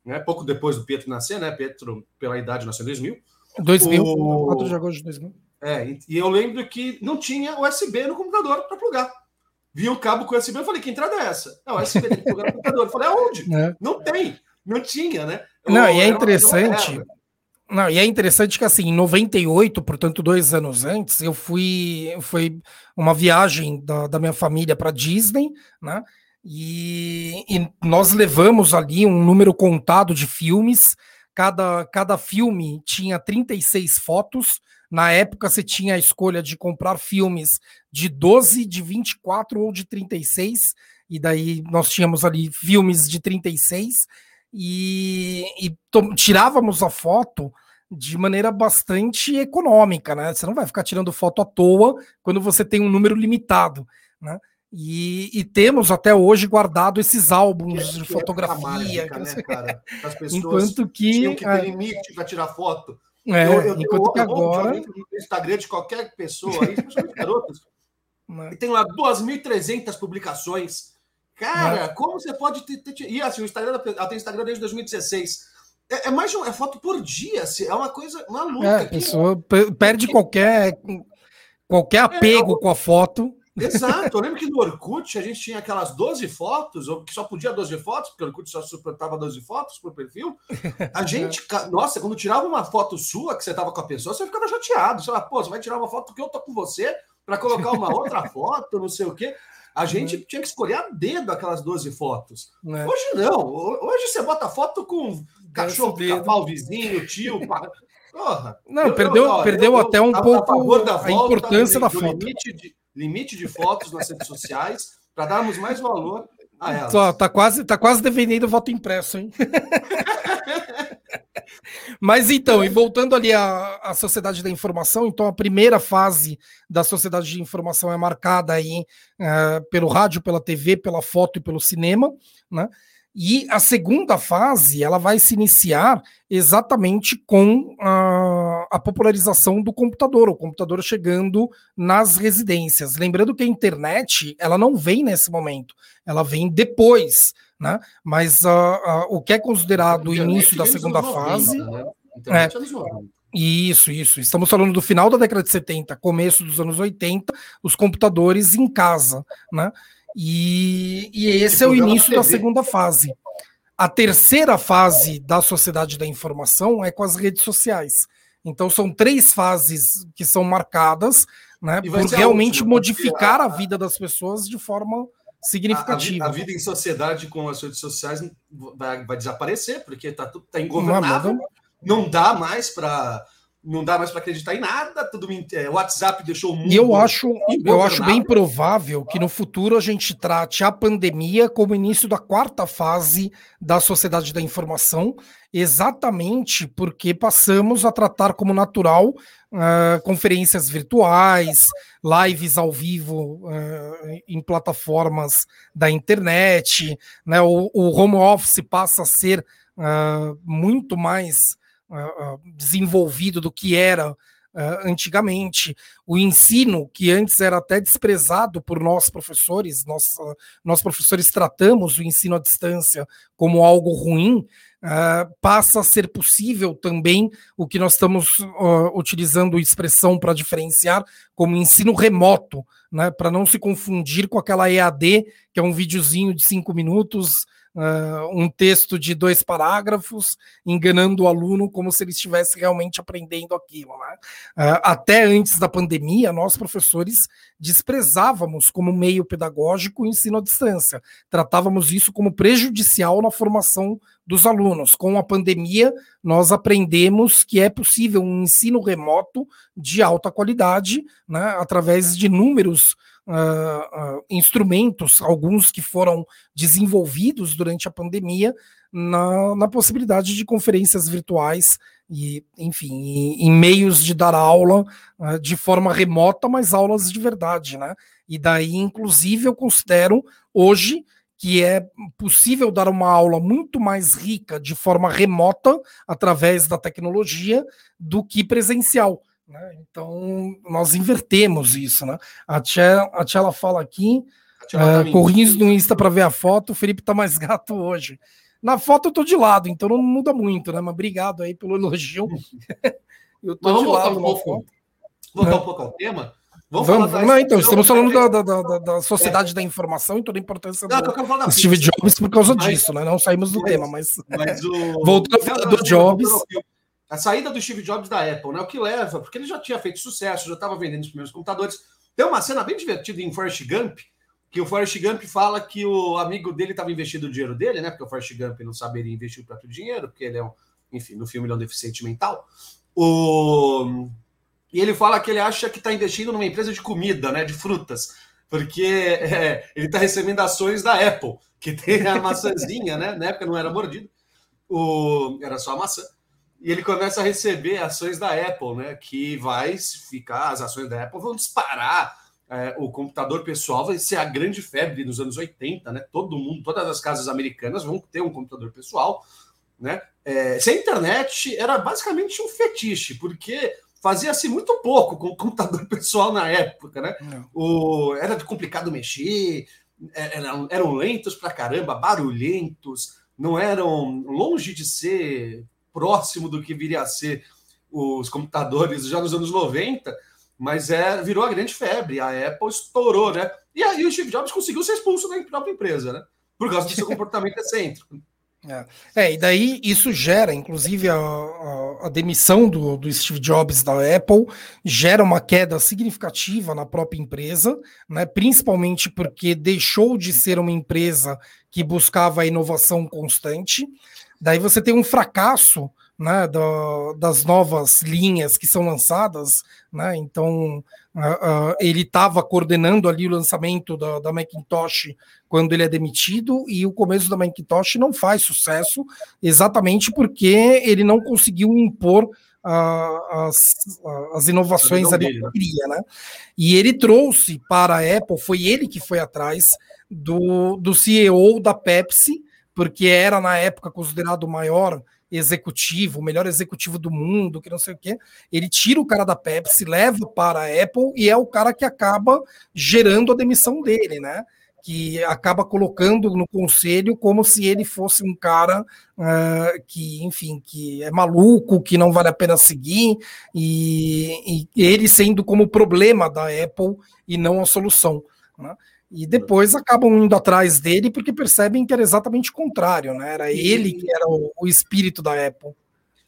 Né? Pouco depois do Pietro nascer, né? Pietro, pela idade, nasceu em 2000. 2000, o... 4 de agosto de 2000. É, e eu lembro que não tinha USB no computador para plugar. Vi um cabo com USB, eu falei, que entrada é essa? Não, USB tem que plugar no computador. Eu falei, aonde? É. Não tem, não tinha, né? não, e é interessante. Não, e é interessante que assim, em 98, portanto, dois anos antes, eu fui. Foi uma viagem da, da minha família para Disney, né? E, e, nós levamos ali um número contado de filmes Cada, cada filme tinha 36 fotos. Na época, você tinha a escolha de comprar filmes de 12, de 24 ou de 36. E daí nós tínhamos ali filmes de 36 e, e tirávamos a foto de maneira bastante econômica, né? Você não vai ficar tirando foto à toa quando você tem um número limitado, né? E, e, temos até hoje guardado esses álbuns de fotografia. Mágica, né, cara? As pessoas enquanto que tinham que ter é, limite para tirar foto. É, eu, eu, enquanto eu, que agora no Instagram de qualquer pessoa, aí, garotas, e tem lá 2.300 publicações. Cara, como você pode ter, ter, E assim, o Instagram, ela tem Instagram desde 2016. É, é mais de uma é foto por dia, assim, é uma coisa maluca. É, a pessoa perde qualquer qualquer é, apego é, com a foto. Exato. Eu lembro que no Orkut a gente tinha aquelas 12 fotos, ou que só podia 12 fotos, porque o Orkut só suportava 12 fotos por perfil. A gente, nossa, quando tirava uma foto sua que você tava com a pessoa, você ficava chateado. Você fala, pô, você vai tirar uma foto que eu tô com você para colocar uma outra foto, não sei o quê. A gente tinha que escolher a dedo aquelas 12 fotos. É. Hoje não. Hoje você bota foto com cachorro, cavalo, vizinho, tio. Porra. Não, eu, perdeu, eu, perdeu eu, até um pouco a, a importância da foto. Limite de, limite de fotos nas redes sociais para darmos mais valor a elas. Só, tá quase, tá quase defendendo o voto impresso, hein? Mas então, e voltando ali à, à sociedade da informação, então a primeira fase da sociedade de informação é marcada aí uh, pelo rádio, pela TV, pela foto e pelo cinema, né? E a segunda fase ela vai se iniciar exatamente com a, a, popularização do computador, o computador chegando nas residências. Lembrando que a internet ela não vem nesse momento, ela vem depois, né? Mas uh, uh, o que é considerado o início da segunda 90, fase. Né? É, isso, isso. Estamos falando do final da década de 70, começo dos anos 80, os computadores em casa, né? E, e esse é o início da segunda fase. A terceira fase da sociedade da informação é com as redes sociais. Então são três fases que são marcadas né, por realmente última, modificar a... a... vida das pessoas de forma significativa. A, a, a, vida em sociedade com as redes sociais vai, vai desaparecer, porque está tá ingovernável. Não, não dá mais para não dá mais para acreditar em nada, tudo é, o WhatsApp deixou o mundo. E eu acho, eu acho bem provável que no futuro a gente trate a pandemia como início da quarta fase da sociedade da informação, exatamente porque passamos a tratar como natural uh, conferências virtuais, lives ao vivo uh, em plataformas da internet, né? O, o home office passa a ser uh, muito mais desenvolvido do que era uh, antigamente. O ensino, que antes era até desprezado por nós professores, nós, nós professores tratamos o ensino à distância como algo ruim, passa a ser possível também o que nós estamos uh, utilizando expressão para diferenciar como ensino remoto, né, para não se confundir com aquela EAD, que é um videozinho de cinco minutos uh, um texto de dois parágrafos, enganando o aluno como se ele estivesse realmente aprendendo aquilo. Né? Uh, até antes da pandemia, nós, professores, desprezávamos como meio pedagógico o ensino à distância, tratávamos isso como prejudicial na formação dos alunos. Com a pandemia, nós aprendemos que é possível um ensino remoto de alta qualidade, né, através de números uh, instrumentos, alguns que foram desenvolvidos durante a pandemia, na, na possibilidade de conferências virtuais e, enfim, em, em meios de dar aula uh, de forma remota, mas aulas de verdade, né? E daí, inclusive, eu considero hoje que é possível dar uma aula muito mais rica de forma remota através da tecnologia do que presencial. Né? Então, nós invertemos isso. Né? A Tia, a tia ela fala aqui, uh, corrinhos no Insta para ver a foto, o Felipe tá mais gato hoje. Na foto eu tô de lado, então não muda muito, né? Mas obrigado aí pelo elogio. eu tô Mas de lado. Um pouco, voltar um pouco ao tema. Vamos, vamos não, então, estamos falando da, da, da, da sociedade é. da informação e toda a importância não, do Steve Jobs por causa mas, disso, né? Não saímos do mas, tema, mas, mas o... voltando a falar do Jobs. A saída do Steve Jobs da Apple, né? O que leva, porque ele já tinha feito sucesso, já estava vendendo os primeiros computadores. Tem uma cena bem divertida em Forrest Gump, que o Forrest Gump fala que o amigo dele estava investindo o dinheiro dele, né? Porque o Forrest Gump não saberia investir o próprio dinheiro, porque ele é um, enfim, no filme ele é um deficiente mental. O... E ele fala que ele acha que está investindo numa empresa de comida, né? De frutas. Porque é, ele está recebendo ações da Apple, que tem a maçãzinha, né? Na época não era mordido, o... era só a maçã e ele começa a receber ações da Apple, né? Que vai ficar, as ações da Apple vão disparar. É, o computador pessoal vai ser a grande febre nos anos 80, né? Todo mundo, todas as casas americanas vão ter um computador pessoal, né? É, sem internet era basicamente um fetiche, porque fazia-se muito pouco com o computador pessoal na época, né? O, era complicado mexer, é, eram, eram lentos pra caramba, barulhentos, não eram longe de ser próximo do que viria a ser os computadores já nos anos 90, mas é, virou a grande febre. A Apple estourou, né? E aí o Steve Jobs conseguiu ser expulso da própria empresa, né? Por causa do seu comportamento excêntrico. É. é, e daí isso gera, inclusive, a, a, a, demissão do, do Steve Jobs da Apple gera uma queda significativa na própria empresa, né, principalmente porque deixou de ser uma empresa que buscava a inovação constante. Daí você tem um fracasso né, do, das novas linhas que são lançadas, né? Então uh, uh, ele estava coordenando ali o lançamento da, da, Macintosh quando ele é demitido e o começo da Macintosh não faz sucesso exatamente porque ele não conseguiu impor uh, as, as inovações ali que queria, né? E ele trouxe para a Apple, foi ele que foi atrás do, do CEO da Pepsi porque era na época considerado o maior executivo, o melhor executivo do mundo, que não sei o quê. Ele tira o cara da Pepsi, leva para a Apple e é o cara que acaba gerando a demissão dele, né? Que acaba colocando no conselho como se ele fosse um cara uh, que, enfim, que é maluco, que não vale a pena seguir, e, e ele sendo como problema da Apple e não a solução. Né? E depois acabam indo atrás dele porque percebem que era exatamente o contrário, né? Era ele que era o, o, espírito da Apple.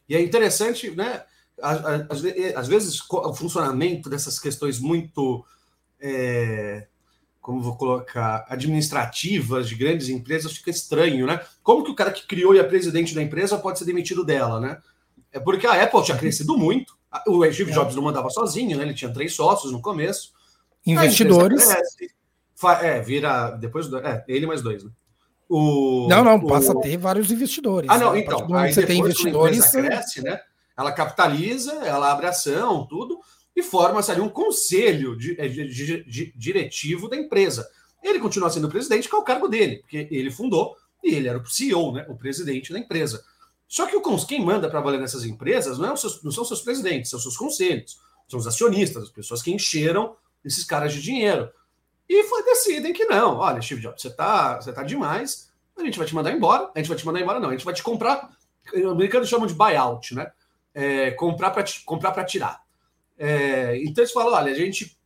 E é interessante, né? Às, às vezes o funcionamento dessas questões muito, é, como vou colocar, administrativas de grandes empresas fica estranho, né? Como que o cara que criou e é presidente da empresa pode ser demitido dela, né? É porque a Apple tinha crescido muito, O Steve Jobs não mandava sozinho, né? Ele tinha três sócios no começo. Investidores. Cresce, é, vira. Depois. É, ele mais dois, né? O, não, não, passa a ter vários investidores. Ah, não, né? então. Aí você tem investidores. cresce, né? Ela capitaliza, ela abre ação, tudo, e forma-se ali um conselho de, é, de, de, de, diretivo da empresa. Ele continua sendo presidente, que é o cargo dele, porque ele fundou e ele era o CEO, né? O presidente da empresa. Só que o, quem manda para valer nessas empresas não, é seus, não são seus presidentes, são seus conselhos, são os acionistas, as pessoas que encheram esses caras de dinheiro. E foi, decidem que não. Olha, Steve Jobs, você tá, você tá demais, a gente vai te mandar embora. A gente vai te mandar embora, não. A gente vai te comprar. Os americanos chamam de buyout, né? É, comprar para comprar para tirar. É, então eles falam: olha, a gente,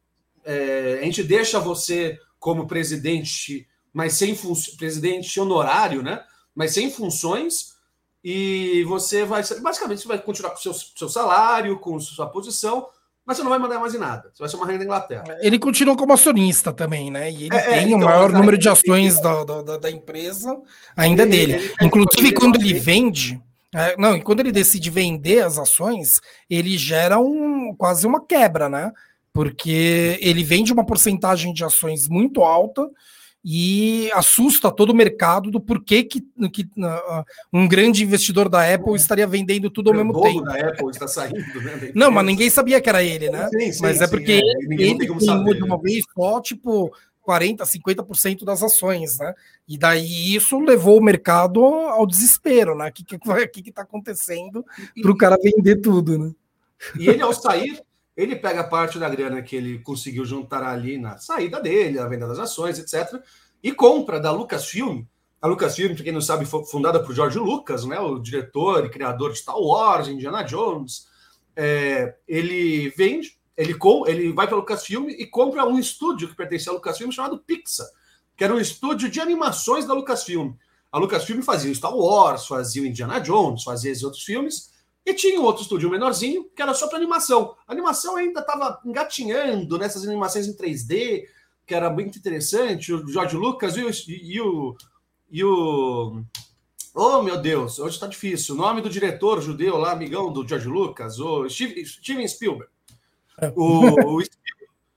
é, a gente deixa você como presidente, mas sem presidente honorário, né? Mas sem funções, e você vai basicamente você vai continuar com o seu, seu salário, com sua posição, mas você não vai mandar mais em nada. Você vai ser uma rainha da Inglaterra. Ele continua como acionista também, né? E ele é, é tem é, então, o maior número de ações da, da, da empresa, ainda ele, dele. Ele, Inclusive, quando ele vende. É, não, e quando ele decide vender as ações, ele gera um, quase uma quebra, né? Porque ele vende uma porcentagem de ações muito alta e assusta todo o mercado do porquê que, que uh, um grande investidor da Apple estaria vendendo tudo ao o mesmo tempo. da Apple está saindo, né? Não, mas ninguém sabia que era ele, né? Sim, sim, mas é porque é. ele, tem de uma vez só, tipo, 40%, 50% das ações, né? E daí isso levou o mercado ao desespero, né? O que, que, que, que tá acontecendo para o cara vender tudo, né? E ele, ao sair, ele pega parte da grana que ele conseguiu juntar ali na saída dele, a venda das ações, etc., e compra da Lucasfilm. A Lucasfilm, para quem não sabe, foi fundada por George Lucas, né, o diretor e criador de Star Wars, Indiana Jones. É, ele vende, ele, com, ele vai para a Lucasfilm e compra um estúdio que pertencia à Lucasfilm chamado Pixar, que era um estúdio de animações da Lucasfilm. A Lucasfilm fazia Star Wars, fazia Indiana Jones, fazia esses outros filmes, e tinha um outro estúdio menorzinho, que era só para animação. A animação ainda estava engatinhando nessas animações em 3D, que era muito interessante. O George Lucas e o. E o, e o oh, meu Deus, hoje está difícil. O nome do diretor judeu lá, amigão do George Lucas, o Steven Spielberg. É. O, o,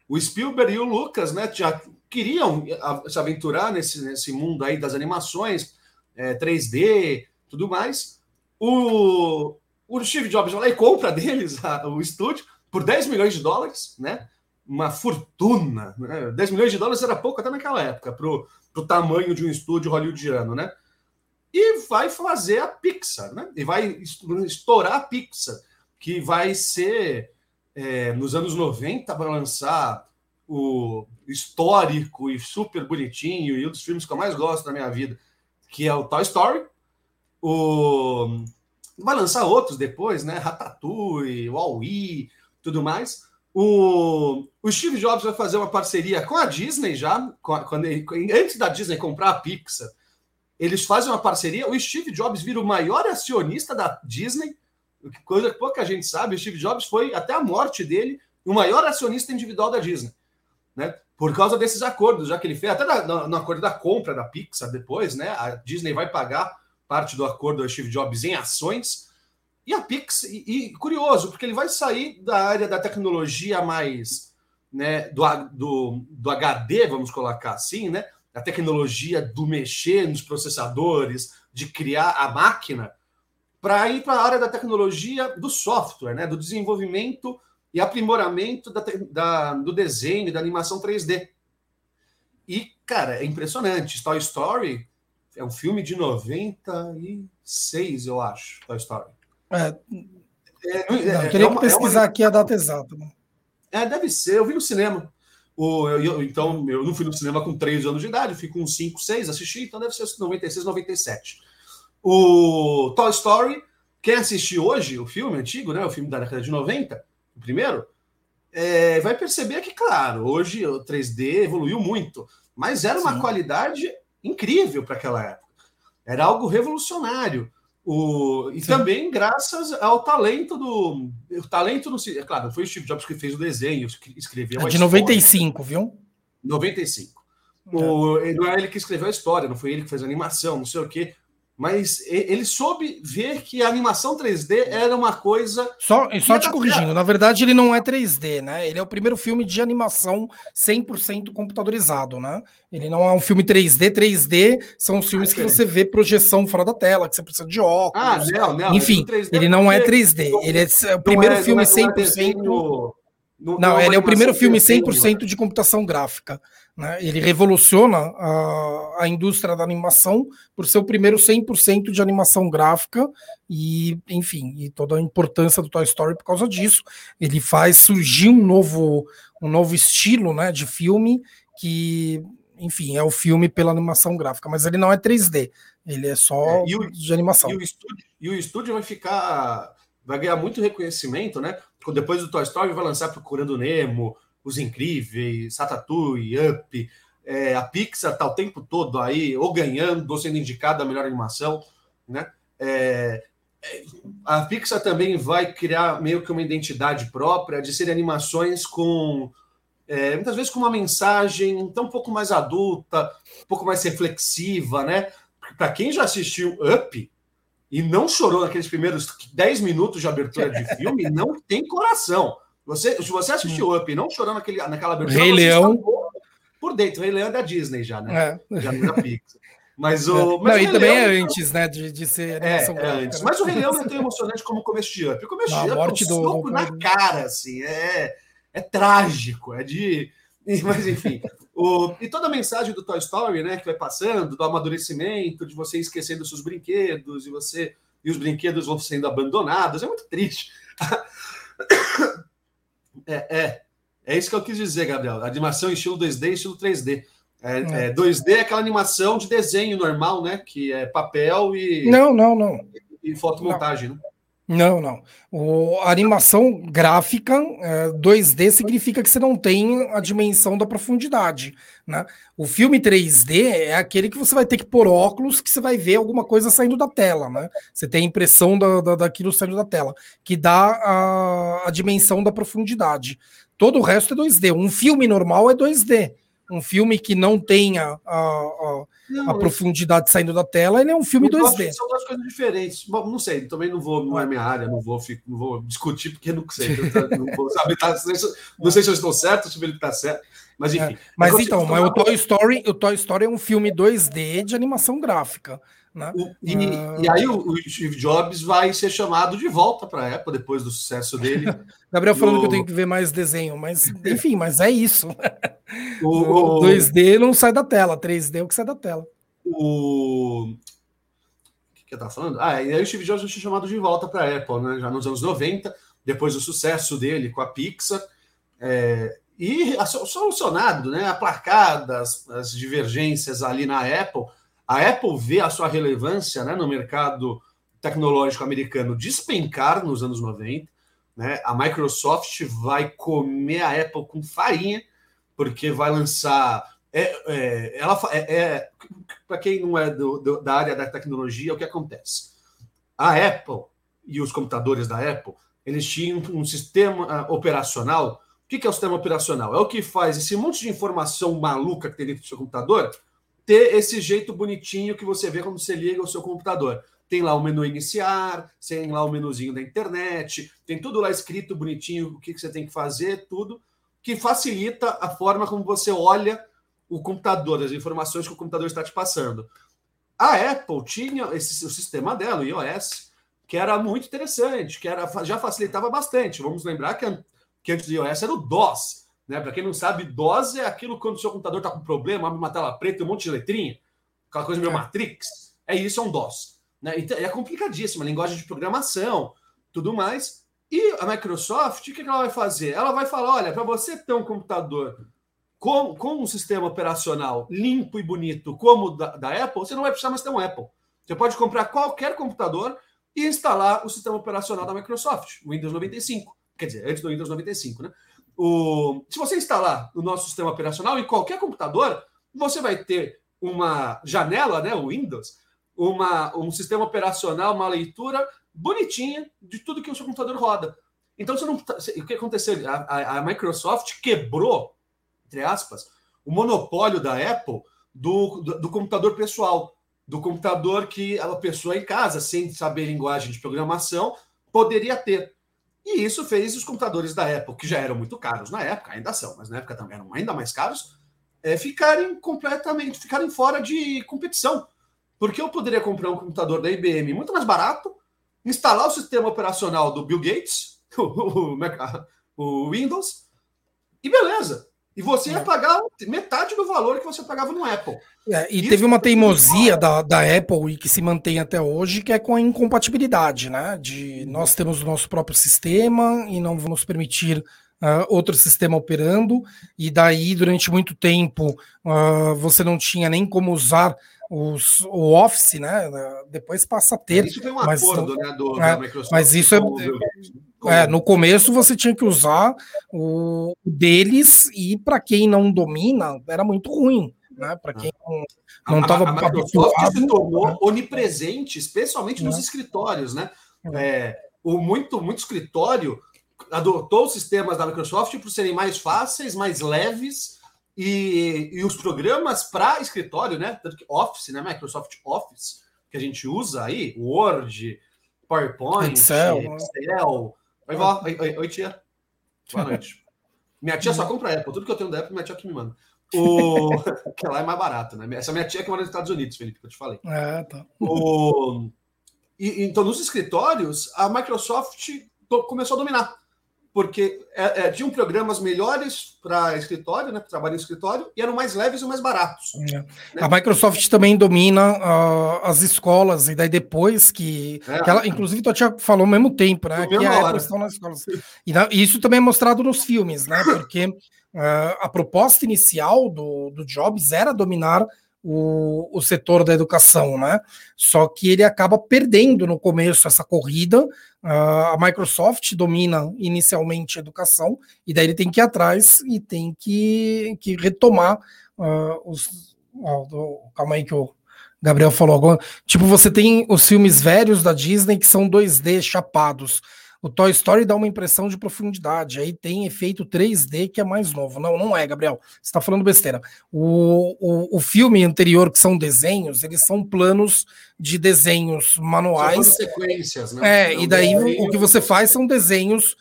o Spielberg e o Lucas, né, já queriam se aventurar nesse, nesse mundo aí das animações, é, 3D, tudo mais. O, o Steve Jobs vai lá e compra deles a, o estúdio por 10 milhões de dólares, né? Uma fortuna. Né? 10 milhões de dólares era pouco até naquela época, para o tamanho de um estúdio hollywoodiano, né? E vai fazer a Pixar, né? E vai estourar a Pixar, que vai ser é, nos anos 90 para lançar o histórico e super bonitinho e um dos filmes que eu mais gosto da minha vida, que é o Toy Story. O Vai lançar outros depois, né? Ratatouille, Wall-E, tudo mais. O, o Steve Jobs vai fazer uma parceria com a Disney já, quando ele, antes da Disney comprar a Pixar. Eles fazem uma parceria. O Steve Jobs vira o maior acionista da Disney, coisa que pouca gente sabe. O Steve Jobs foi, até a morte dele, o maior acionista individual da Disney. Né? Por causa desses acordos, já que ele fez, até no acordo da compra da Pixar depois, né? A Disney vai pagar parte do acordo do Steve Jobs em ações. E a Pix, e, e, curioso, porque ele vai sair da área da tecnologia mais né, do, do, do HD, vamos colocar assim, né? A tecnologia do mexer nos processadores, de criar a máquina, para ir para a área da tecnologia do software, né? Do desenvolvimento e aprimoramento da, da, do desenho, da animação 3D. E, cara, é impressionante. Toy Story é um filme de 96, eu acho, Toy Story. É, é, não, é, teria que pesquisar uma... aqui a data exata. É, deve ser. Eu vi no cinema. O, eu, eu, então, eu não fui no cinema com 3 anos de idade, fui com 5, 6, assisti, então deve ser 96, 97. O Toy Story, quem assistir hoje o filme antigo, né, o filme da década de 90, o primeiro, é, vai perceber que, claro, hoje o 3D evoluiu muito, mas era uma Sim. qualidade incrível para aquela época. Era algo revolucionário. O, e Sim. também graças ao talento do. O talento no. É claro, foi o Steve Jobs que fez o desenho, escreveu é de 95, viu? 95. É. O, não é ele que escreveu a história, não foi ele que fez a animação, não sei o quê. Mas ele soube ver que a animação 3D era uma coisa. Só, só te corrigindo, na verdade ele não é 3D, né? Ele é o primeiro filme de animação 100% computadorizado, né? Ele não é um filme 3D. 3D são os filmes ah, que você vê projeção fora da tela, que você precisa de óculos. Ah, não, não. Enfim, ele não é 3D. Ele é o primeiro é, filme 100%. Não, ele é o primeiro filme 100% de computação gráfica. Né? Ele revoluciona a, a indústria da animação por ser o primeiro 100% de animação gráfica e, enfim, e toda a importância do Toy Story por causa disso. Ele faz surgir um novo, um novo estilo né, de filme que, enfim, é o filme pela animação gráfica, mas ele não é 3D, ele é só é, o, de animação. E o, estúdio, e o estúdio vai ficar, vai ganhar muito reconhecimento, né? Depois do Toy Story vai lançar Procurando Nemo, os Incríveis, Ratatouille, Up, é, a Pixar está o tempo todo aí, ou ganhando, ou sendo indicada a melhor animação, né? É, é, a Pixar também vai criar meio que uma identidade própria de serem animações com é, muitas vezes com uma mensagem então um pouco mais adulta, um pouco mais reflexiva, né? Para quem já assistiu Up e não chorou naqueles primeiros 10 minutos de abertura de filme, não tem coração. Você, se você assistiu hum. Up e não chorou naquele, naquela abertura, Rei Leão. por dentro. O Rei Leão é da Disney já, né? É. Já não é da Pixar. Mas o. Mas não, o e também Leão, é antes, né? De, de ser é, é, antes. Né? Mas o Rei Leão não é tão emocionante como o começo de Up. O começo de Up é um do, soco na cara, assim. É, é trágico. É de. Mas enfim. o, e toda a mensagem do Toy Story, né? Que vai passando, do amadurecimento, de você esquecendo seus brinquedos, e você. E os brinquedos vão sendo abandonados. É muito triste. É, é. É isso que eu quis dizer, Gabriel. Animação em estilo 2D e estilo 3D. É, é. É, 2D é aquela animação de desenho normal, né? Que é papel e. Não, não, não. E fotomontagem, não. né? Não, não. O, a animação gráfica é, 2D significa que você não tem a dimensão da profundidade. Né? O filme 3D é aquele que você vai ter que pôr óculos que você vai ver alguma coisa saindo da tela. Né? Você tem a impressão da, da, daquilo saindo da tela, que dá a, a dimensão da profundidade. Todo o resto é 2D. Um filme normal é 2D um filme que não tenha a, a, não, a profundidade saindo da tela, ele é um filme 2D. São duas coisas diferentes. Bom, não sei, também não vou, não é minha área, não vou, fico, não vou discutir porque não sei. não, vou saber, tá, não sei se eu estou certo, se ele está certo. Mas enfim. É, mas então, mas o Toy Story, o Toy Story é um filme 2D de animação gráfica. Né? O, e, uh... e, aí o, o, Steve Jobs vai ser chamado de volta para a Apple depois do sucesso dele. Gabriel falando que eu tenho que ver mais desenho, mas enfim, mas é isso. O, 2D não sai da tela, 3D é o que sai da tela. O, o que, que eu tava falando? Ah, e aí o Steve Jobs vai ser chamado de volta para a Apple, né? Já nos anos 90, depois do sucesso dele com a Pixar. É, e solucionado, né? Aplacadas as divergências ali na Apple a Apple vê a sua relevância né, no mercado tecnológico americano despencar nos anos 90. Né? A Microsoft vai comer a Apple com farinha, porque vai lançar. É, é, ela é, é para quem não é do, do, da área da tecnologia, o que acontece? A Apple e os computadores da Apple, eles tinham um sistema ah, operacional. O que é o sistema operacional? É o que faz esse monte de informação maluca que tem dentro do seu computador ter esse jeito bonitinho que você vê quando você liga o seu computador. Tem lá o menu iniciar, tem lá o menuzinho da internet, tem tudo lá escrito bonitinho, o que você tem que fazer, tudo, que facilita a forma como você olha o computador, as informações que o computador está te passando. A Apple tinha esse, o sistema dela, o iOS, que era muito interessante, que era, já facilitava bastante. Vamos lembrar que, que antes do iOS era o DOS, né? Para quem não sabe, DOS é aquilo quando o seu computador está com problema, abre uma tela preta e um monte de letrinha, aquela coisa meio é. Matrix. É isso, é um DOS. Né? Então, é complicadíssima, linguagem de programação, tudo mais. E a Microsoft, o que ela vai fazer? Ela vai falar: olha, para você ter um computador com, com um sistema operacional limpo e bonito como o da, da Apple, você não vai precisar mais ter um Apple. Você pode comprar qualquer computador e instalar o sistema operacional da Microsoft, o Windows 95. Quer dizer, antes do Windows 95, né? O, se você instalar o nosso sistema operacional em qualquer computador, você vai ter uma janela, né, o Windows, uma, um sistema operacional, uma leitura bonitinha de tudo que o seu computador roda. Então, você não, tá, o que aconteceu? A, a, a Microsoft quebrou, entre aspas, o monopólio da Apple do, do, do computador pessoal. do computador que a pessoa em casa, sem saber linguagem de programação, poderia ter. E isso fez os computadores da Apple, que já eram muito caros na época, ainda são, mas na época também eram ainda mais caros, é, ficarem completamente, ficarem fora de competição. Porque eu poderia comprar um computador da IBM muito mais barato, instalar o sistema operacional do Bill Gates, o, o Windows, e beleza. E você ia é. pagar metade do valor que você pagava no Apple. É, e Isso teve uma teimosia da, da Apple e que se mantém até hoje, que é com a incompatibilidade, né? De nós temos o nosso próprio sistema e não vamos permitir uh, outro sistema operando, e daí, durante muito tempo, uh, você não tinha nem como usar os, o Office, né? Depois passa a ter. Isso foi um mas, acordo, né, do, é, Microsoft. Mas isso é, é, no começo você tinha que usar o deles e para quem não domina era muito ruim, né? Para quem não estava habituado, se tornou né? onipresente, especialmente nos é. escritórios, né? É. é, o muito muito escritório adotou os sistemas da Microsoft por serem mais fáceis, mais leves e, e os programas para escritório, né? Tanto que Office, né? Microsoft Office que a gente usa aí, Word, PowerPoint, Excel, Excel Oi, vó. Oi, oi, oi, tia. Boa noite. Minha tia só compra Apple. Tudo que eu tenho da Apple, minha tia que me manda. O... que lá é mais barato, né? Essa minha tia que mora nos Estados Unidos, Felipe, que eu te falei. É, tá. O... E, então, nos escritórios, a Microsoft começou a dominar porque é, é, tinham programas melhores para escritório, né, para trabalho em escritório, e eram mais leves e mais baratos. É. Né? A Microsoft também domina uh, as escolas, e daí depois que, é. que ela, inclusive, tu tinha falou ao mesmo tempo, né, que a Apple estão nas escolas. E, na, e, isso também é mostrado nos filmes, né, porque uh, a proposta inicial do, do Jobs era dominar o, o setor da educação, né? Só que ele acaba perdendo no começo essa corrida. A Microsoft domina inicialmente a educação, e daí ele tem que ir atrás e tem que, que retomar uh, os. Oh, calma aí que o Gabriel falou agora. Tipo, você tem os filmes velhos da Disney que são 2D chapados. O Toy Story dá uma impressão de profundidade, aí tem efeito 3D que é mais novo. Não, não é, Gabriel. Você está falando besteira. O, o, o, filme anterior, que são desenhos, eles são planos de desenhos manuais. São sequências, né? É, e daí o, o que você faz são desenhos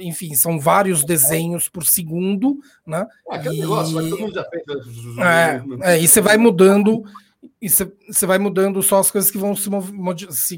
enfim, são vários desenhos por segundo, né? Ah, e... negócio, mas todo mundo já fez. Né? É, é, e você vai mudando e você vai mudando só as coisas que vão se,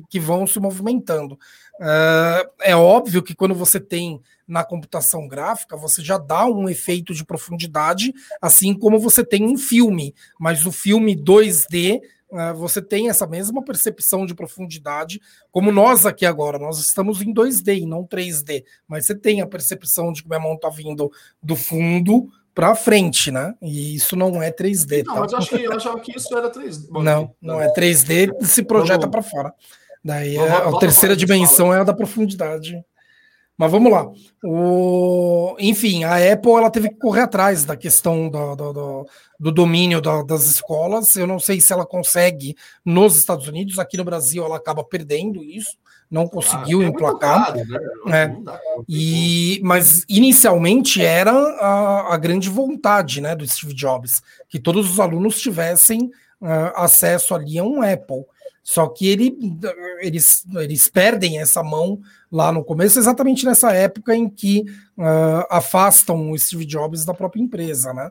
que vão se movimentando. Uh, é óbvio que quando você tem na computação gráfica, você já dá um efeito de profundidade, assim como você tem um filme, mas o filme 2D uh, ah, você tem essa mesma percepção de profundidade, como nós aqui agora, nós estamos em 2D e não 3D, mas você tem a percepção de que o meu mão está vindo do fundo para frente, né? E isso não é 3D. Não, tá? mas eu, acho que, eu achava que isso era 3D. Bom, não, não é 3D, se projeta para fora. Daí é, a terceira dimensão é a da profundidade. Mas vamos lá. O... Enfim, a Apple ela teve que correr atrás da questão do, do, do, do domínio da, das escolas. Eu não sei se ela consegue nos Estados Unidos. Aqui no Brasil ela acaba perdendo isso. Não conseguiu ah, é emplacar. Caro, né? é. e, mas inicialmente era a, a, grande vontade né, do Steve Jobs que todos os alunos tivessem uh, acesso ali a um Apple. Só que ele, eles, eles perdem essa mão lá no começo, exatamente nessa época em que uh, afastam o Steve Jobs da própria empresa, né?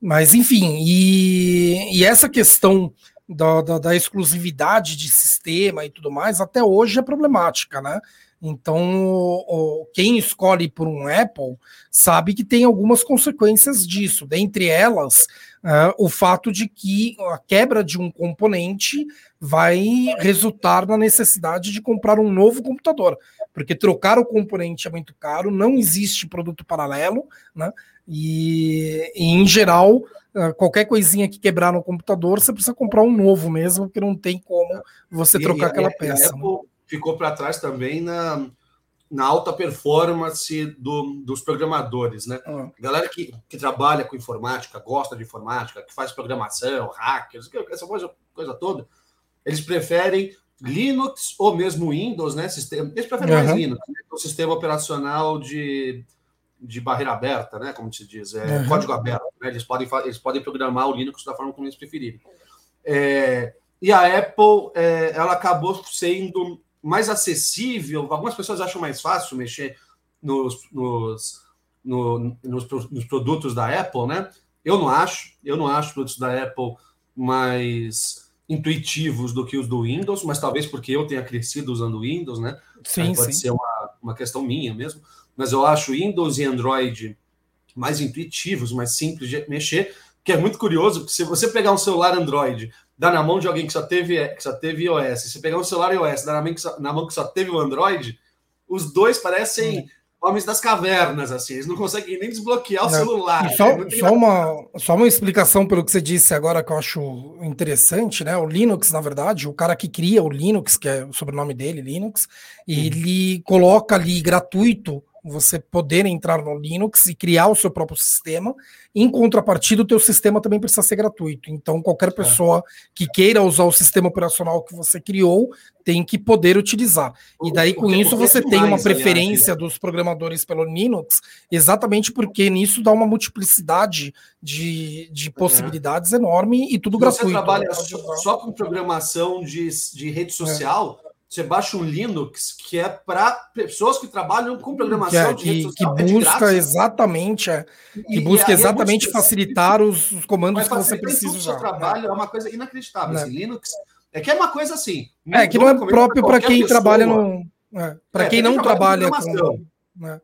Mas, enfim, e, e essa questão da, da, da, exclusividade de sistema e tudo mais, até hoje é problemática, né? Então, o, quem escolhe por um Apple sabe que tem algumas consequências disso, dentre elas, uh, o fato de que a quebra de um componente vai resultar na necessidade de comprar um novo computador, porque trocar o componente é muito caro, não existe produto paralelo, né? E, e em geral, uh, qualquer coisinha que quebrar no computador, você precisa comprar um novo mesmo, porque não tem como você e, trocar e, aquela peça. Apple, né? ficou para trás também na, na alta performance do, dos programadores, né? Uhum. Galera que, que trabalha com informática, gosta de informática, que faz programação, hackers, essa coisa, coisa toda, eles preferem Linux ou mesmo Windows, né? Sistema, eles preferem uhum. mais Linux, né? o sistema operacional de, de barreira aberta, né? Como se diz, é, uhum. código aberto. Né? Eles, podem, eles podem programar o Linux da forma como eles preferirem. É, e a Apple, é, ela acabou sendo mais acessível. Algumas pessoas acham mais fácil mexer nos, nos, no, nos, nos produtos da Apple, né? Eu não acho. Eu não acho os produtos da Apple mais intuitivos do que os do Windows, mas talvez porque eu tenha crescido usando Windows, né? Sim, Aí pode sim. ser uma, uma questão minha mesmo. Mas eu acho Windows e Android mais intuitivos, mais simples de mexer, que é muito curioso, porque se você pegar um celular Android, dar na mão de alguém que só teve, que só teve iOS, se pegar um celular iOS, dar na mão que só, na mão que só teve o Android, os dois parecem hum homens das cavernas, assim, eles não conseguem nem desbloquear o não. celular. só, é só, uma, só uma explicação pelo que você disse agora que eu acho interessante, né? O Linux, na verdade, o cara que cria o Linux, que é o sobrenome dele, Linux, ele coloca ali gratuito você poder entrar no Linux e criar o seu próprio sistema. Em contrapartida, o teu sistema também precisa ser gratuito. Então, qualquer é. pessoa que queira usar o sistema operacional que você criou tem que poder utilizar. E daí, com isso, você tem uma preferência dos programadores pelo Linux, exatamente porque nisso dá uma multiplicidade de, de é. possibilidades é. enorme e tudo Se gratuito. Você trabalha né? só, só, com programação de, de rede social. É você baixa um Linux que é para pessoas que trabalham com programação que, é, que, que é busca exatamente é, que busca exatamente facilitar os, os comandos que você precisa. O trabalho é uma coisa inacreditável. Assim, Linux é que é uma coisa assim. É que não é próprio para quem pessoa, trabalha no. É, para quem não trabalha com né?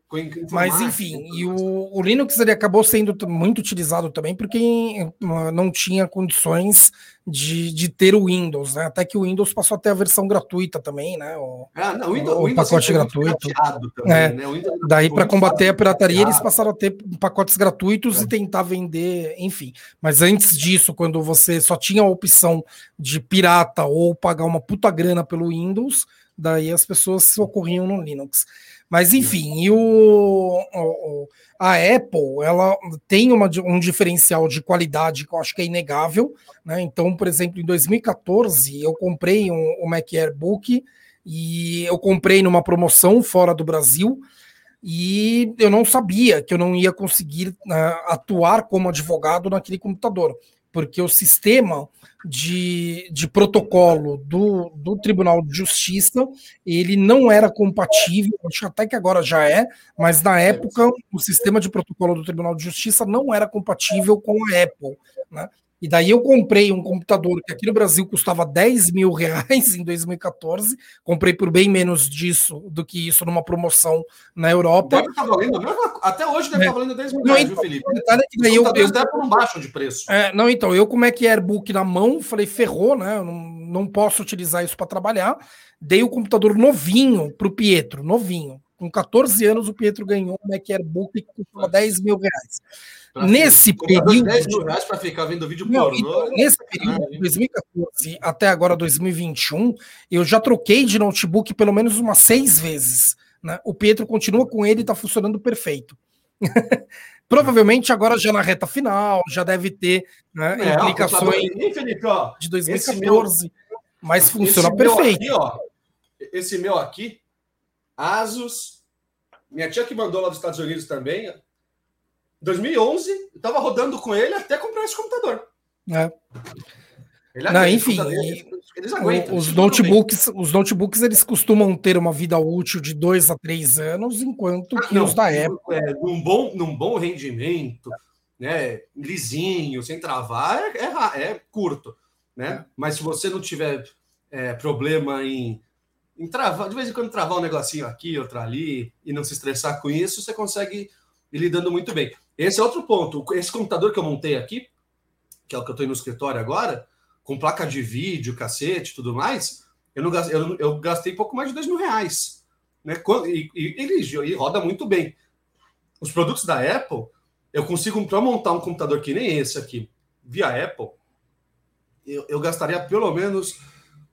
Mas enfim, e o, o, Linux ele acabou sendo muito utilizado também porque não tinha condições de, de ter o Windows, né? Até que o Windows passou a ter a versão gratuita também, né? O, ah, não, o, Windows, o, pacote gratuito. Também, é. né? Daí, para combater a pirataria, eles passaram a ter pacotes gratuitos é. e tentar vender, enfim. Mas antes disso, quando você só tinha a opção de pirata ou pagar uma puta grana pelo Windows, daí as pessoas socorriam no Linux. Mas enfim, e o, o, a Apple ela tem uma, um diferencial de qualidade que eu acho que é inegável. Né? Então, por exemplo, em 2014 eu comprei um, um Mac Airbook e eu comprei numa promoção fora do Brasil e eu não sabia que eu não ia conseguir uh, atuar como advogado naquele computador, porque o sistema de, de protocolo do, do Tribunal de Justiça, ele não era compatível, acho até que agora já é, mas na época o sistema de protocolo do Tribunal de Justiça não era compatível com a Apple. Né? E daí eu comprei um computador que aqui no Brasil custava 10 mil reais em 2014. Comprei por bem menos disso do que isso numa promoção na Europa. Deve estar tá valendo, até hoje deve estar é. tá valendo 10 mil reais, não, então, viu, Felipe? Detalhe que daí eu, eu, não baixam de preço. É, não, então, eu como é que Airbook na mão, falei, ferrou, né? Eu não, não posso utilizar isso para trabalhar. Dei o computador novinho para o Pietro, novinho. Com 14 anos, o Pietro ganhou um Mac Airbook que custava 10 mil reais. Nesse período. 10 mil reais para ficar vendo vídeo não, pornô. Então, nesse período, de 2014 até agora 2021, eu já troquei de notebook pelo menos umas seis vezes. Né? O Pietro continua com ele e está funcionando perfeito. Provavelmente agora já na reta final, já deve ter né, é, implicações aí, Felipe, ó, de 2014, meu, mas funciona perfeito. Aqui, ó, esse meu aqui, Asus, minha tia que mandou lá dos Estados Unidos também, 2011, eu estava rodando com ele até comprar esse computador. É. Não, enfim, eles aguentam, os notebooks, os notebooks eles costumam ter uma vida útil de dois a três anos, enquanto ah, que não, os da Apple. É, num, bom, num bom rendimento, né, lisinho, sem travar, é, é, é curto. Né? É. Mas se você não tiver é, problema em, em travar, de vez em quando travar um negocinho aqui, outro ali, e não se estressar com isso, você consegue ir lidando muito bem. Esse é outro ponto. Esse computador que eu montei aqui, que é o que eu estou no escritório agora, com placa de vídeo, cacete tudo mais, eu, não gastei, eu, eu gastei pouco mais de dois mil reais. Né? E, ele, roda muito bem. Os produtos da Apple, eu consigo, para montar um computador que nem esse aqui, via Apple, eu, eu gastaria pelo menos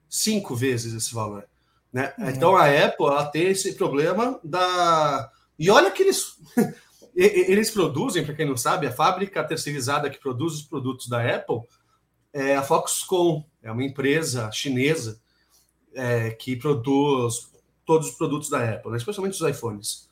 cinco vezes esse valor. Né? Uhum. Então a Apple ela tem esse problema da. E olha que eles. Eles produzem, para quem não sabe, a fábrica terceirizada que produz os produtos da Apple é a Foxconn, é uma empresa chinesa é, que produz todos os produtos da Apple, né, especialmente os iPhones.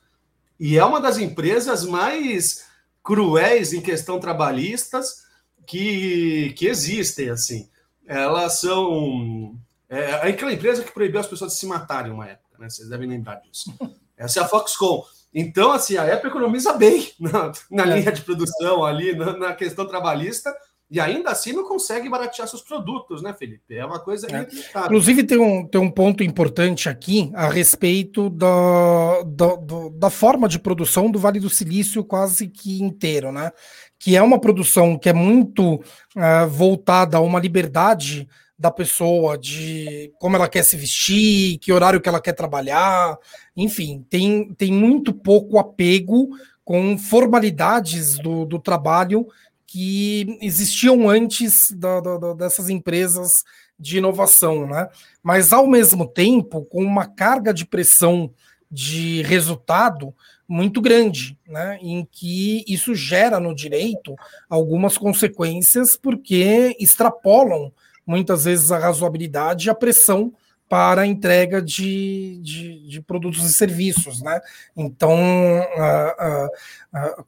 E é uma das empresas mais cruéis em questão trabalhistas que, que existem, assim. elas são. É, é aquela empresa que proibiu as pessoas de se matarem uma época, né? Vocês devem lembrar disso. Essa é a Foxconn. Então, assim, a Apple economiza bem na, na é. linha de produção, ali, na, na, questão trabalhista, e ainda assim não consegue baratear seus produtos, né, Felipe? É uma coisa é. Inclusive, tem um, tem um ponto importante aqui a respeito da, da, da forma de produção do Vale do Silício quase que inteiro, né? Que é uma produção que é muito uh, voltada a uma liberdade da pessoa, de como ela quer se vestir, que horário que ela quer trabalhar, enfim, tem, tem muito pouco apego com formalidades do, do trabalho que existiam antes da, da, dessas empresas de inovação, né? Mas ao mesmo tempo, com uma carga de pressão de resultado muito grande, né? Em que isso gera no direito algumas consequências porque extrapolam muitas vezes a razoabilidade e a pressão para a entrega de, de, de, produtos e serviços, né? Então,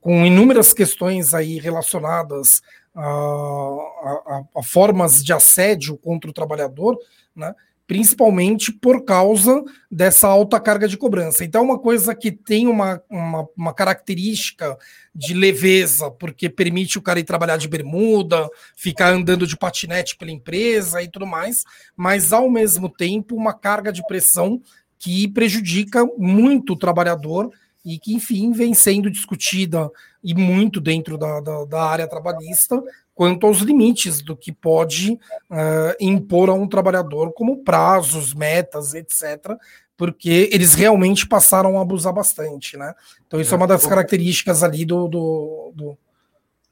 com inúmeras questões aí relacionadas a, a, a, formas de assédio contra o trabalhador, né? Principalmente por causa dessa alta carga de cobrança. Então, uma coisa que tem uma, uma, uma, característica de leveza, porque permite o cara ir trabalhar de bermuda, ficar andando de patinete pela empresa e tudo mais, mas ao mesmo tempo uma carga de pressão que prejudica muito o trabalhador e que, enfim, vem sendo discutida e muito dentro da, da, da área trabalhista, quanto aos limites do que pode uh, impor a um trabalhador, como prazos, metas, etc., porque eles realmente passaram a abusar bastante, né? Então, isso é, é uma das características ali do. do, do...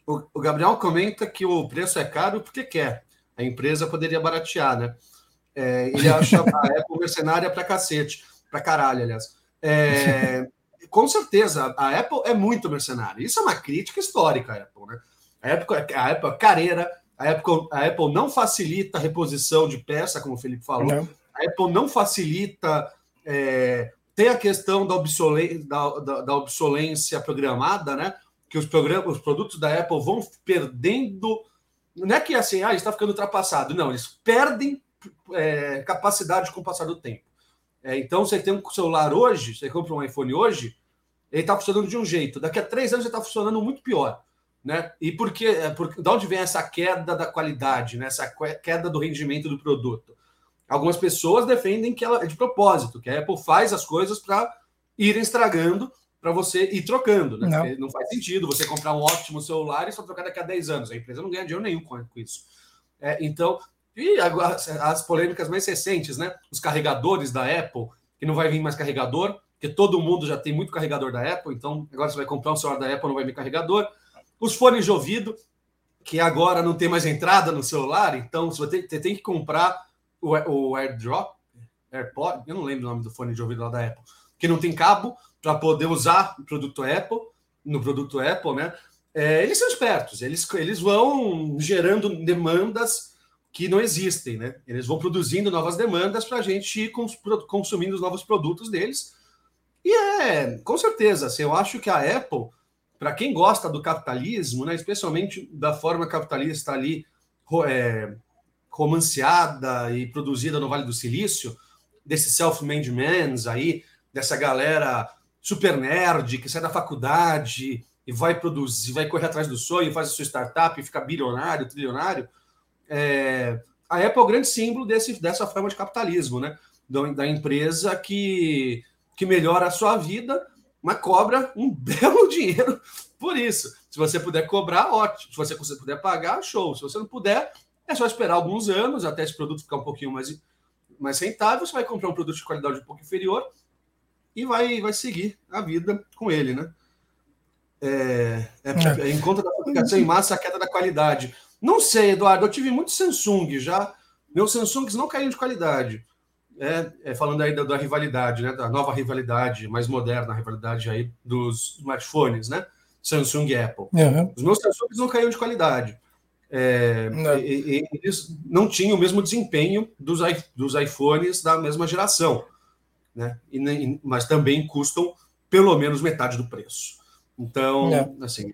O, Gabriel comenta que o preço é caro porque quer. A empresa poderia baratear, né? É, ele acha a Apple mercenária pra cacete, pra caralho, aliás. É, com certeza, a Apple é muito mercenária. Isso é uma crítica histórica à Apple, né? A Apple, a Apple é careira, a Apple, a Apple não facilita a reposição de peça, como o Felipe falou. Não. A Apple não facilita. É, tem a questão da, obsolência, da, da, da obsolência programada, né? Que os, programas, os produtos da Apple vão perdendo. Não é que assim, ah, está ficando ultrapassado. Não, eles perdem é, capacidade com o passar do tempo. É, então, você tem um celular hoje, você compra um iPhone hoje, ele está funcionando de um jeito. Daqui a três anos ele está funcionando muito pior. Né? E por que, é, por, de onde vem essa queda da qualidade, né? essa queda do rendimento do produto? Algumas pessoas defendem que ela é de propósito, que a Apple faz as coisas para irem estragando, para você ir trocando. Né? Não. não. faz sentido você comprar um ótimo celular e só trocar daqui a 10 anos. A empresa não ganha dinheiro nenhum com, isso. É, então, e agora, as polêmicas mais recentes, né? Os carregadores da Apple, que não vai vir mais carregador, porque todo mundo já tem muito carregador da Apple, então agora você vai comprar um celular da Apple, não vai vir carregador. Os fones de ouvido, que agora não tem mais entrada no celular, então você tem, tem que comprar o, o AirDrop, AirPod, eu não lembro o nome do fone de ouvido lá da Apple, que não tem cabo para poder usar o produto Apple, no produto Apple, né? É, eles são espertos, eles, eles vão gerando demandas que não existem, né? Eles vão produzindo novas demandas para a gente ir consumindo os novos produtos deles. E é, com certeza, assim, eu acho que a Apple para quem gosta do capitalismo, né, especialmente da forma capitalista ali é, romanceada e produzida no Vale do Silício, desse self-made men aí, dessa galera super nerd que sai da faculdade e vai produzir, vai correr atrás do sonho, faz a sua startup e fica bilionário, trilionário. É, a Apple é o grande símbolo desse, dessa forma de capitalismo, né? Da, da empresa que, que melhora a sua vida mas cobra um belo dinheiro por isso. Se você puder cobrar, ótimo. Se você, você puder pagar, show. Se você não puder, é só esperar alguns anos até esse produto ficar um pouquinho mais, mais rentável. Você vai comprar um produto de qualidade um pouco inferior e vai, vai seguir a vida com ele, né? É, é, é. Em conta da fabricação em massa, a queda da qualidade. Não sei, Eduardo, eu tive muito Samsung já. Meus Samsungs não caíram de qualidade é, é, falando aí da, da, rivalidade, né, da nova rivalidade, mais moderna rivalidade aí dos smartphones, né, Samsung e Apple. Uhum. Os meus Samsungs não caíram de qualidade. É, e, e, eles não tinham o mesmo desempenho dos, dos iPhones da mesma geração, né, e, mas também custam pelo menos metade do preço. Então, é. assim,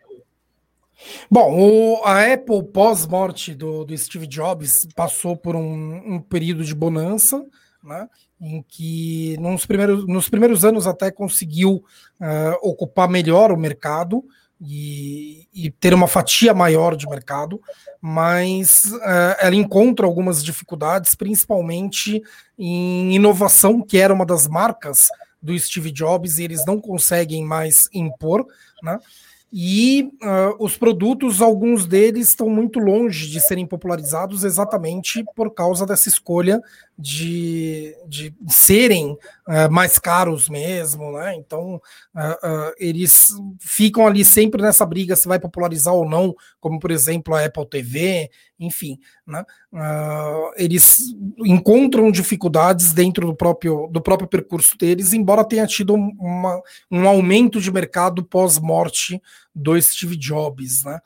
Bom, o, a Apple, pós-morte do, do, Steve Jobs, passou por um, um período de bonança, né, em que nos primeiros, nos primeiros anos até conseguiu uh, ocupar melhor o mercado e, e, ter uma fatia maior de mercado, mas uh, ela encontra algumas dificuldades, principalmente em inovação, que era uma das marcas do Steve Jobs, e eles não conseguem mais impor, né? E uh, os produtos, alguns deles estão muito longe de serem popularizados exatamente por causa dessa escolha de, de serem uh, mais caros mesmo, né? Então uh, eles ficam ali sempre nessa briga se vai popularizar ou não, como por exemplo a Apple TV, enfim, né? eles encontram dificuldades dentro do próprio, do próprio percurso deles, embora tenha tido uma, um aumento de mercado pós-morte do Steve Jobs, né?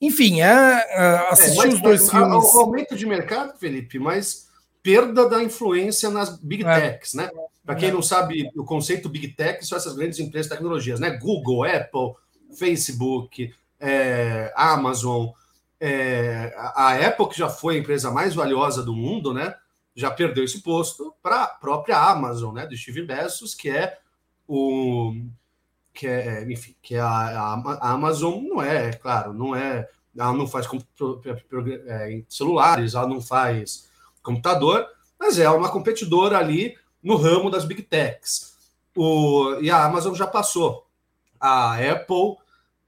Enfim, é, é assistir é, os dois filmes. O aumento de mercado, Felipe, mas perda da influência nas big é. techs, né? Para quem é. não sabe, o conceito big tech são essas grandes empresas de tecnologias, né? Google, Apple, Facebook, é, Amazon. É, a Apple, que já foi a empresa mais valiosa do mundo, né? Já perdeu esse posto para a própria Amazon, né? Do Steve Bezos, que é o que é, enfim, que a, a, a, Amazon não é, claro, não é, ela não faz é, celulares, ela não faz computador, mas é uma competidora ali no ramo das big techs. O, e a Amazon já passou. A Apple,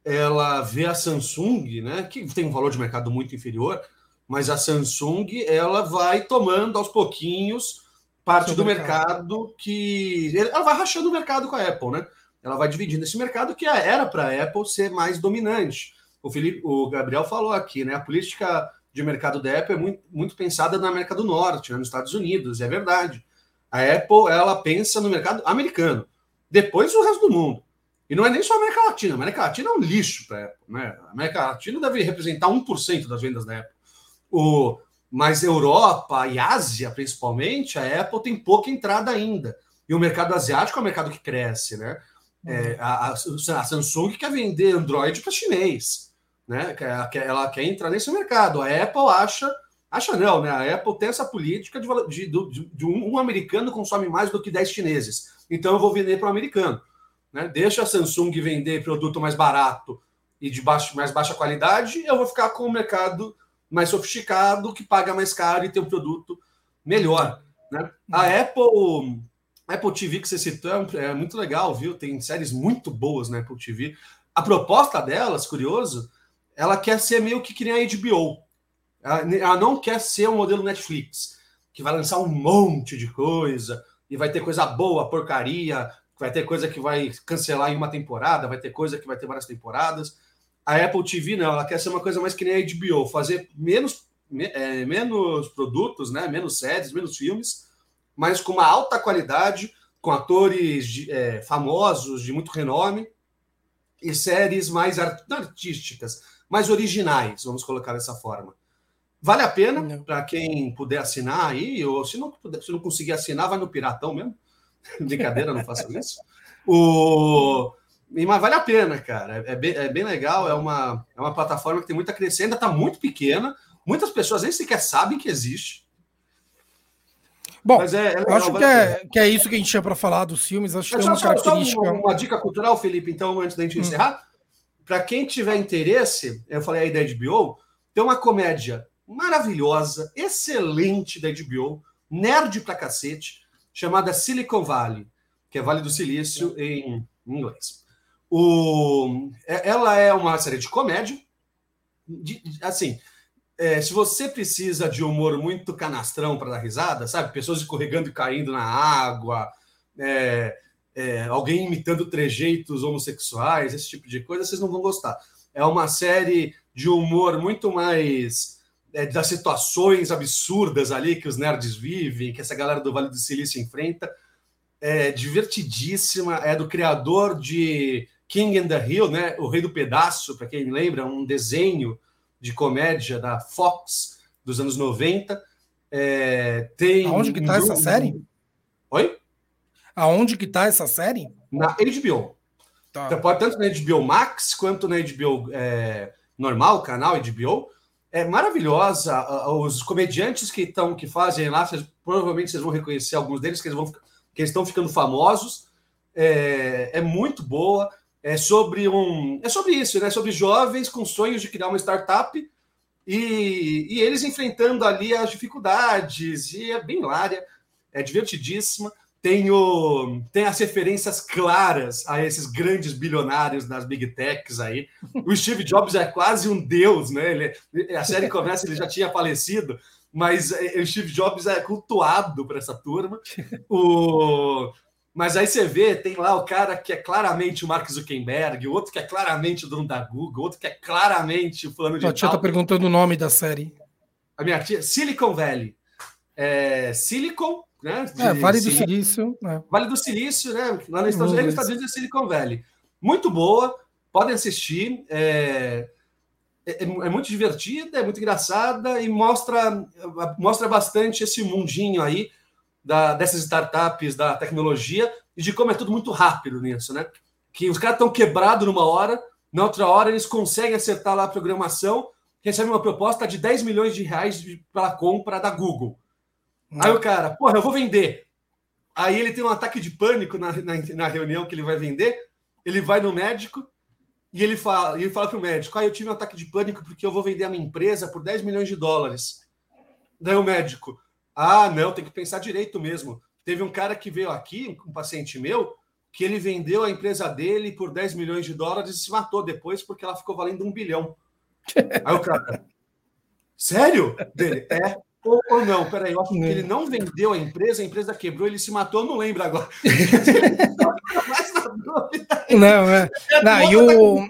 ela vê a Samsung, né, que tem um valor de mercado muito inferior, mas a Samsung ela vai tomando aos pouquinhos parte do mercado. mercado que ela vai rachando o mercado com a Apple, né? ela vai dividindo esse mercado que era para a Apple ser mais dominante. O, Felipe, o Gabriel falou aqui, né? A política de mercado da Apple é muito, muito pensada na América do Norte, né, nos Estados Unidos, é verdade. A Apple ela pensa no mercado americano, depois o resto do mundo. E não é nem só a América Latina. A América Latina é um lixo para a Apple. Né? A América Latina deve representar 1% das vendas da Apple. O, mas Europa e Ásia, principalmente, a Apple tem pouca entrada ainda. E o mercado asiático é um mercado que cresce, né? É, a, a, Samsung quer vender Android para chinês, né? Ela quer entrar nesse mercado. A Apple acha, acha não, né? A Apple tem essa política de, de, de, de um, um, americano consome mais do que 10 chineses. Então eu vou vender para o americano. Né? Deixa a Samsung vender produto mais barato e de baixo, mais baixa qualidade, eu vou ficar com o mercado mais sofisticado, que paga mais caro e tem um produto melhor. Né? A uhum. Apple Apple TV que você citou é muito legal, viu? Tem séries muito boas na Apple TV. A proposta delas, curioso, ela quer ser meio que que nem a HBO. Ela, ela não quer ser um modelo Netflix, que vai lançar um monte de coisa e vai ter coisa boa, porcaria, vai ter coisa que vai cancelar em uma temporada, vai ter coisa que vai ter várias temporadas. A Apple TV não, ela quer ser uma coisa mais que nem a HBO, fazer menos, é, menos produtos, né? menos séries, menos filmes, mas com uma alta qualidade, com atores de, é, famosos de muito renome e séries mais art artísticas, mais originais, vamos colocar dessa forma. Vale a pena para quem puder assinar aí, ou se não, puder, se não conseguir assinar, vai no Piratão mesmo. Brincadeira, não façam isso. O... Mas vale a pena, cara. É bem, é bem legal. É uma, é uma plataforma que tem muita crescente, ainda está muito pequena. Muitas pessoas nem sequer sabem que existe. Bom, é, é acho que é, que é isso que a gente tinha para falar dos filmes. Acho que é uma característica. Uma, uma, dica cultural, Felipe, então, antes da gente hum. encerrar. Para quem tiver interesse, eu falei aí da HBO, tem uma comédia maravilhosa, excelente da HBO, nerd pra cacete, chamada Silicon Valley, que é Vale do Silício em inglês. O, é, ela é uma série de comédia, de, assim, é, se você precisa de humor muito canastrão para dar risada, sabe? Pessoas escorregando e caindo na água, é, é, alguém imitando trejeitos homossexuais, esse tipo de coisa, vocês não vão gostar. É uma série de humor muito mais é, das situações absurdas ali que os nerds vivem, que essa galera do Vale do Silício enfrenta. É divertidíssima, é do criador de King and the Hill, né? O Rei do Pedaço, para quem lembra, um desenho de comédia da Fox dos anos 90. É, tem Aonde que tá essa série? Oi? Aonde que tá essa série? Na HBO. Tá. Então, pode tanto na HBO Max quanto na HBO é, normal, canal HBO, é maravilhosa. Os comediantes que estão que fazem lá, vocês, provavelmente vocês vão reconhecer alguns deles que eles vão que estão ficando famosos. É, é, muito boa. É sobre um é sobre isso, né? Sobre jovens com sonhos de criar uma startup e, e eles enfrentando ali as dificuldades e é bem hilária, é divertidíssima tem, o, tem as referências claras a esses grandes bilionários das big techs aí. O Steve Jobs é quase um deus, né? Ele, a série começa, ele já tinha falecido, mas é, o Steve Jobs é cultuado por essa turma. O, mas aí você vê, tem lá o cara que é claramente o Mark Zuckerberg, o outro que é claramente o dono da Google, outro que é claramente o fulano de. A tia tá perguntando o nome da série. A minha tia, Silicon Valley. É, Silicon né? De, é, vale do Silício. Né? Vale do Silício, né? Lá nos Estados, Unidos, Estados Unidos é Silicon Valley. Muito boa, podem assistir. É, é, é, é, muito divertida, é muito engraçada e mostra, mostra bastante esse mundinho aí da, dessas startups, da tecnologia e de como é tudo muito rápido nisso, né? Que os caras estão quebrados numa hora, na outra hora eles conseguem acertar lá a programação, recebem uma proposta de 10 milhões de reais pela compra da Google. Aí o cara, porra, eu vou vender. Aí ele tem um ataque de pânico na, na, na, reunião que ele vai vender. Ele vai no médico e ele fala, ele fala pro médico: Ah, eu tive um ataque de pânico porque eu vou vender a minha empresa por 10 milhões de dólares. Daí o médico: Ah, não, tem que pensar direito mesmo. Teve um cara que veio aqui, um paciente meu, que ele vendeu a empresa dele por 10 milhões de dólares e se matou depois porque ela ficou valendo um bilhão. Aí o cara, sério? Dele, é. Ou, ou não, peraí, eu acho que ele não vendeu a empresa, a empresa quebrou, ele se matou, não lembro agora. não, é. Não, e, o...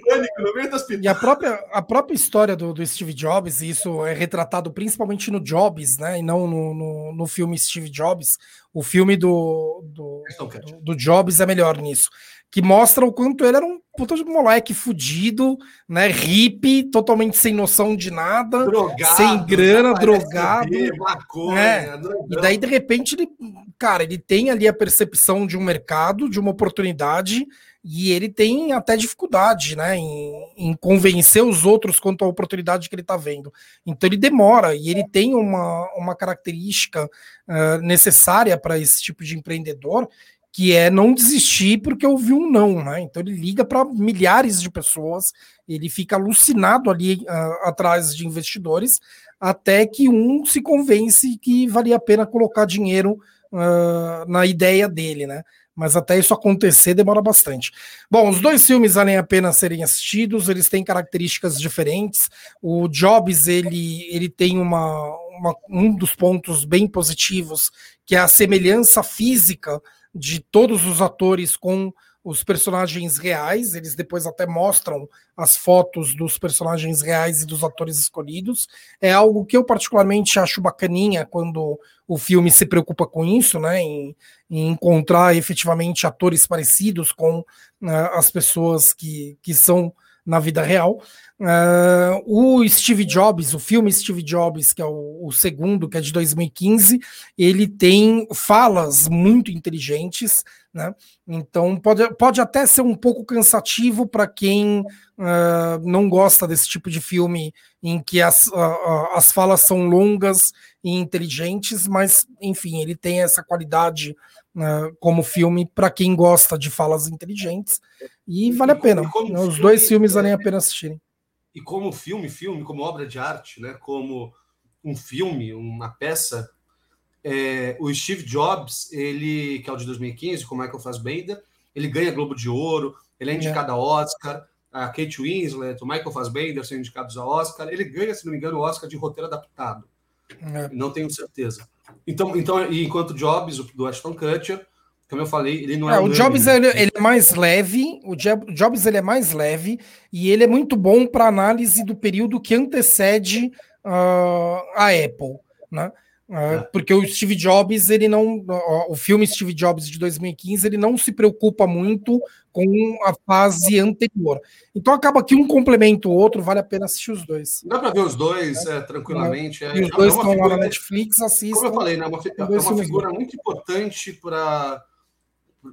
e a própria, a própria história do, do Steve Jobs, e isso é retratado principalmente no Jobs, né? E não no, no, no filme Steve Jobs. O filme do, do, do, do Jobs é melhor nisso que mostra o quanto ele era um puta de moleque fudido, né? Hippie, totalmente sem noção de nada, drogado, sem grana, drogado. maconha, né? E daí, de repente, ele, cara, ele tem ali a percepção de um mercado, de uma oportunidade, e ele tem até dificuldade, né, em, em convencer os outros quanto à oportunidade que ele está vendo. Então ele demora e ele tem uma, uma característica uh, necessária para esse tipo de empreendedor, que é não desistir porque ouviu um não, né? Então ele liga para milhares de pessoas, ele fica alucinado ali uh, atrás de investidores, até que um se convence que valia a pena colocar dinheiro uh, na ideia dele, né? Mas até isso acontecer demora bastante. Bom, os dois filmes valem a pena serem assistidos, eles têm características diferentes. O Jobs ele, ele tem uma, uma um dos pontos bem positivos, que é a semelhança física de todos os atores com os personagens reais, eles depois até mostram as fotos dos personagens reais e dos atores escolhidos. É algo que eu particularmente acho bacaninha quando o filme se preocupa com isso, né? Em, em encontrar efetivamente atores parecidos com uh, as pessoas que, que são na vida real. Uh, o Steve Jobs, o filme Steve Jobs, que é o, o, segundo, que é de 2015, ele tem falas muito inteligentes, né? Então pode, pode até ser um pouco cansativo para quem uh, não gosta desse tipo de filme em que as, uh, as falas são longas e inteligentes, mas enfim, ele tem essa qualidade como filme para quem gosta de falas inteligentes e vale a pena. Os dois filmes valem a pena assistirem e como filme, filme, como obra de arte, né? como um filme, uma peça, é, o Steve Jobs, ele que é o de 2015, com Michael Fassbender, ele ganha Globo de Ouro, ele é, é. indicado é. a Oscar, a Kate Winslet, o Michael Fassbender são indicados a Oscar, ele ganha, se não me engano, o Oscar de roteiro adaptado. É. Não tenho certeza. Então, então e enquanto Jobs, do Ashton Kutcher, como eu falei, ele não é. é o Jobs ele, ele, é mais leve, o Jobs ele é mais leve e ele é muito bom para análise do período que antecede uh, a Apple, né? Uh, porque o Steve Jobs, ele não. O filme Steve Jobs de 2015, ele não se preocupa muito com a fase anterior. Então acaba que um complementa o outro, vale a pena assistir os dois. Dá para ver os dois é, tranquilamente. É, e os dois estão lá na Netflix, assistam. Como eu falei, né, uma, é uma figura muito importante para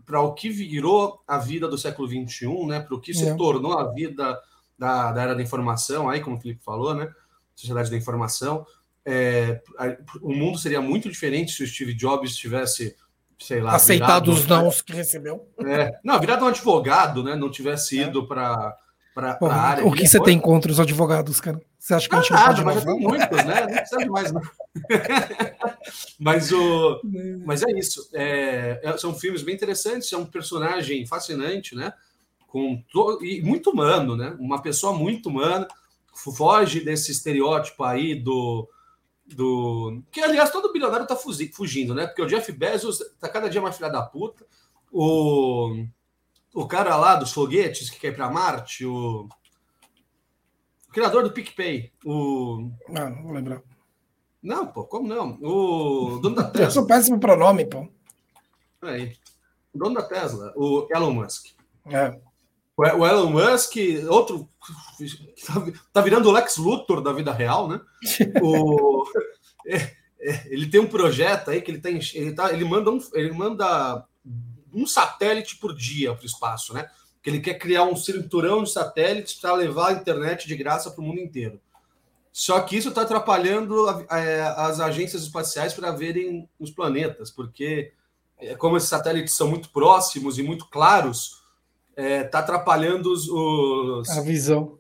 para o que virou a vida do século XXI, né, para o que se é. tornou a vida da, da era da informação, aí, como o Felipe falou, né? Sociedade da informação. É, o mundo seria muito diferente se o Steve Jobs tivesse, sei lá, aceitado os nãos que recebeu. É, não, virado um advogado, né? Não tivesse é. ido para para a área. O que você foi. tem contra os advogados, cara? Você acha que não, a gente não nada, pode mas tem muitos, né? Não precisa mais, não. mas, o, mas é isso. É, é, são filmes bem interessantes, é um personagem fascinante, né? Com to, e muito humano, né? Uma pessoa muito humana, foge desse estereótipo aí do. Do que, aliás, todo bilionário tá fugindo, né? Porque o Jeff Bezos tá cada dia mais filha da puta. O, o cara lá dos foguetes que quer ir para Marte, o criador do PicPay. O... Não, não vou lembrar. Não, pô, como não? O dono da Tesla. Eu sou péssimo pronome, pô. Aí. O dono da Tesla, o Elon Musk. É. O Elon Musk, outro. Tá virando o Lex Luthor da vida real, né? o, é, é, ele tem um projeto aí que ele tem. Ele, tá, ele, manda um, ele manda um satélite por dia para o espaço, né? que ele quer criar um cinturão de satélites para levar a internet de graça para o mundo inteiro. Só que isso está atrapalhando a, a, é, as agências espaciais para verem os planetas, porque é, como esses satélites são muito próximos e muito claros, está é, tá atrapalhando os, os, a visão.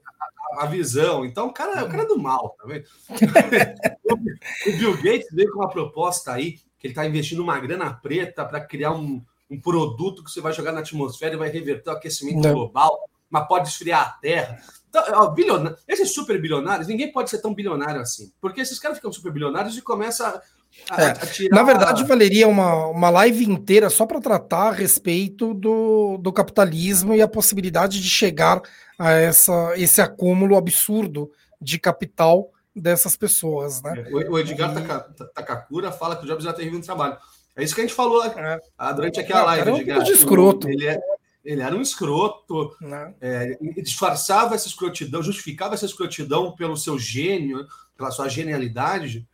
A, a, visão. Então, o cara, o cara é do mal, tá vendo? o Bill Gates veio com uma proposta aí que ele está investindo uma grana preta para criar um, um produto que você vai jogar na atmosfera e vai reverter o aquecimento Não. global, mas pode esfriar a Terra. Então, ó, bilionário, esses super bilionários, ninguém pode ser tão bilionário assim, porque esses caras ficam super bilionários e começam a, a, é. a tirar... Na verdade, valeria uma, uma live inteira só para tratar a respeito do, do capitalismo e a possibilidade de chegar a essa, esse acúmulo absurdo de capital dessas pessoas, né? É, o, Edgar e... Takakura fala que o Jobs já teve um trabalho. É isso que a gente falou é. Ah, durante aquela live. Era um de escroto. Ele, é, ele, era um escroto, é, disfarçava essa escrotidão, justificava essa escrotidão pelo seu gênio, pela sua genialidade,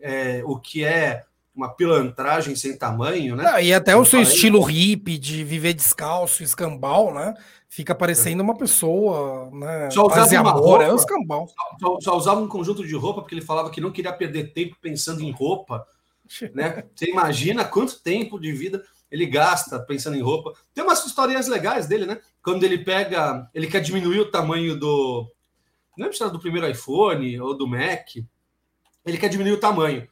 é, o que é uma pilantragem sem tamanho, né? Ah, e até o seu estilo hippie de viver descalço, escambau, né? Fica parecendo uma pessoa, né? Só usava uma amor, roupa, é um escambau. Só, só usava um conjunto de roupa porque ele falava que não queria perder tempo pensando em roupa né? Você imagina quanto tempo de vida ele gasta pensando em roupa. Tem umas historinhas legais dele, né? Quando ele pega, ele quer diminuir o tamanho do. Não lembro se era do primeiro iPhone ou do Mac. Ele quer diminuir o tamanho.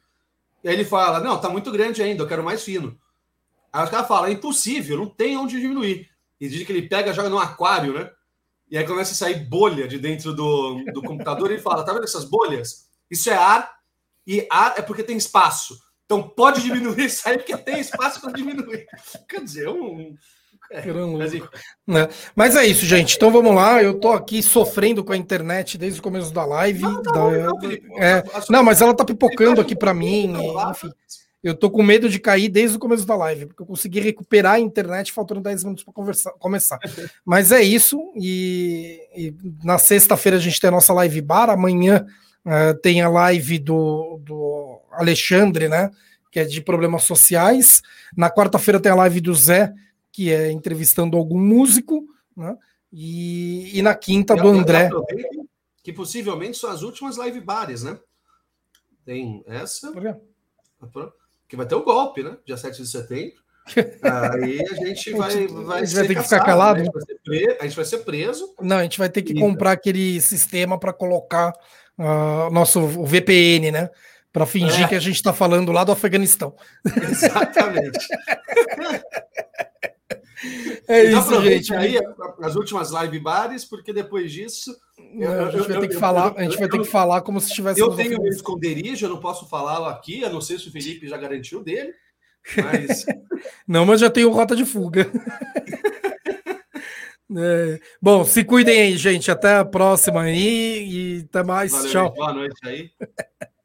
E aí ele fala: Não, tá muito grande ainda, eu quero mais fino. Aí os caras falam: É impossível, não tem onde diminuir. E diz que ele pega, joga no aquário, né? E aí começa a sair bolha de dentro do, do computador e ele fala: Tá vendo essas bolhas? Isso é ar, e ar é porque tem espaço. Então pode diminuir isso aí, porque tem espaço para diminuir. Quer dizer, um. É, mas, né? mas é isso, gente. Então vamos lá. Eu tô aqui sofrendo com a internet desde o começo da live. Não, tá da, não, é, não, mas ela tá pipocando aqui para mim. Enfim, eu tô com medo de cair desde o começo da live, porque eu consegui recuperar a internet faltando 10 minutos para começar. Mas é isso. E, e na sexta-feira a gente tem a nossa live bar. Amanhã Uh, tem a live do, do Alexandre, né? Que é de problemas sociais. Na quarta-feira tem a live do Zé, que é entrevistando algum músico, né? E, e na quinta do André. Que possivelmente são as últimas live bares, né? Tem essa. Que vai ter o golpe, né? Dia 7 de setembro. Aí a gente vai, vai, a gente vai ter que ficar calado. Né? A, gente preso, a, gente vai ser preso. Não, a gente vai ter que e... comprar aquele sistema para colocar uh, nosso VPN, né? Para fingir é. que a gente está falando lá do Afeganistão. Exatamente. é então, isso, gente. Aí as últimas live bares, porque depois disso. Não, a gente vai ter que falar, a gente vai ter que falar como se tivesse. Eu tenho meu esconderijo, eu não posso falar aqui, a não ser se o Felipe já garantiu dele. Mas... não, mas já tenho rota de fuga. É. Bom, se cuidem aí, gente. Até a próxima aí e até mais. Valeu, Tchau. Boa noite aí.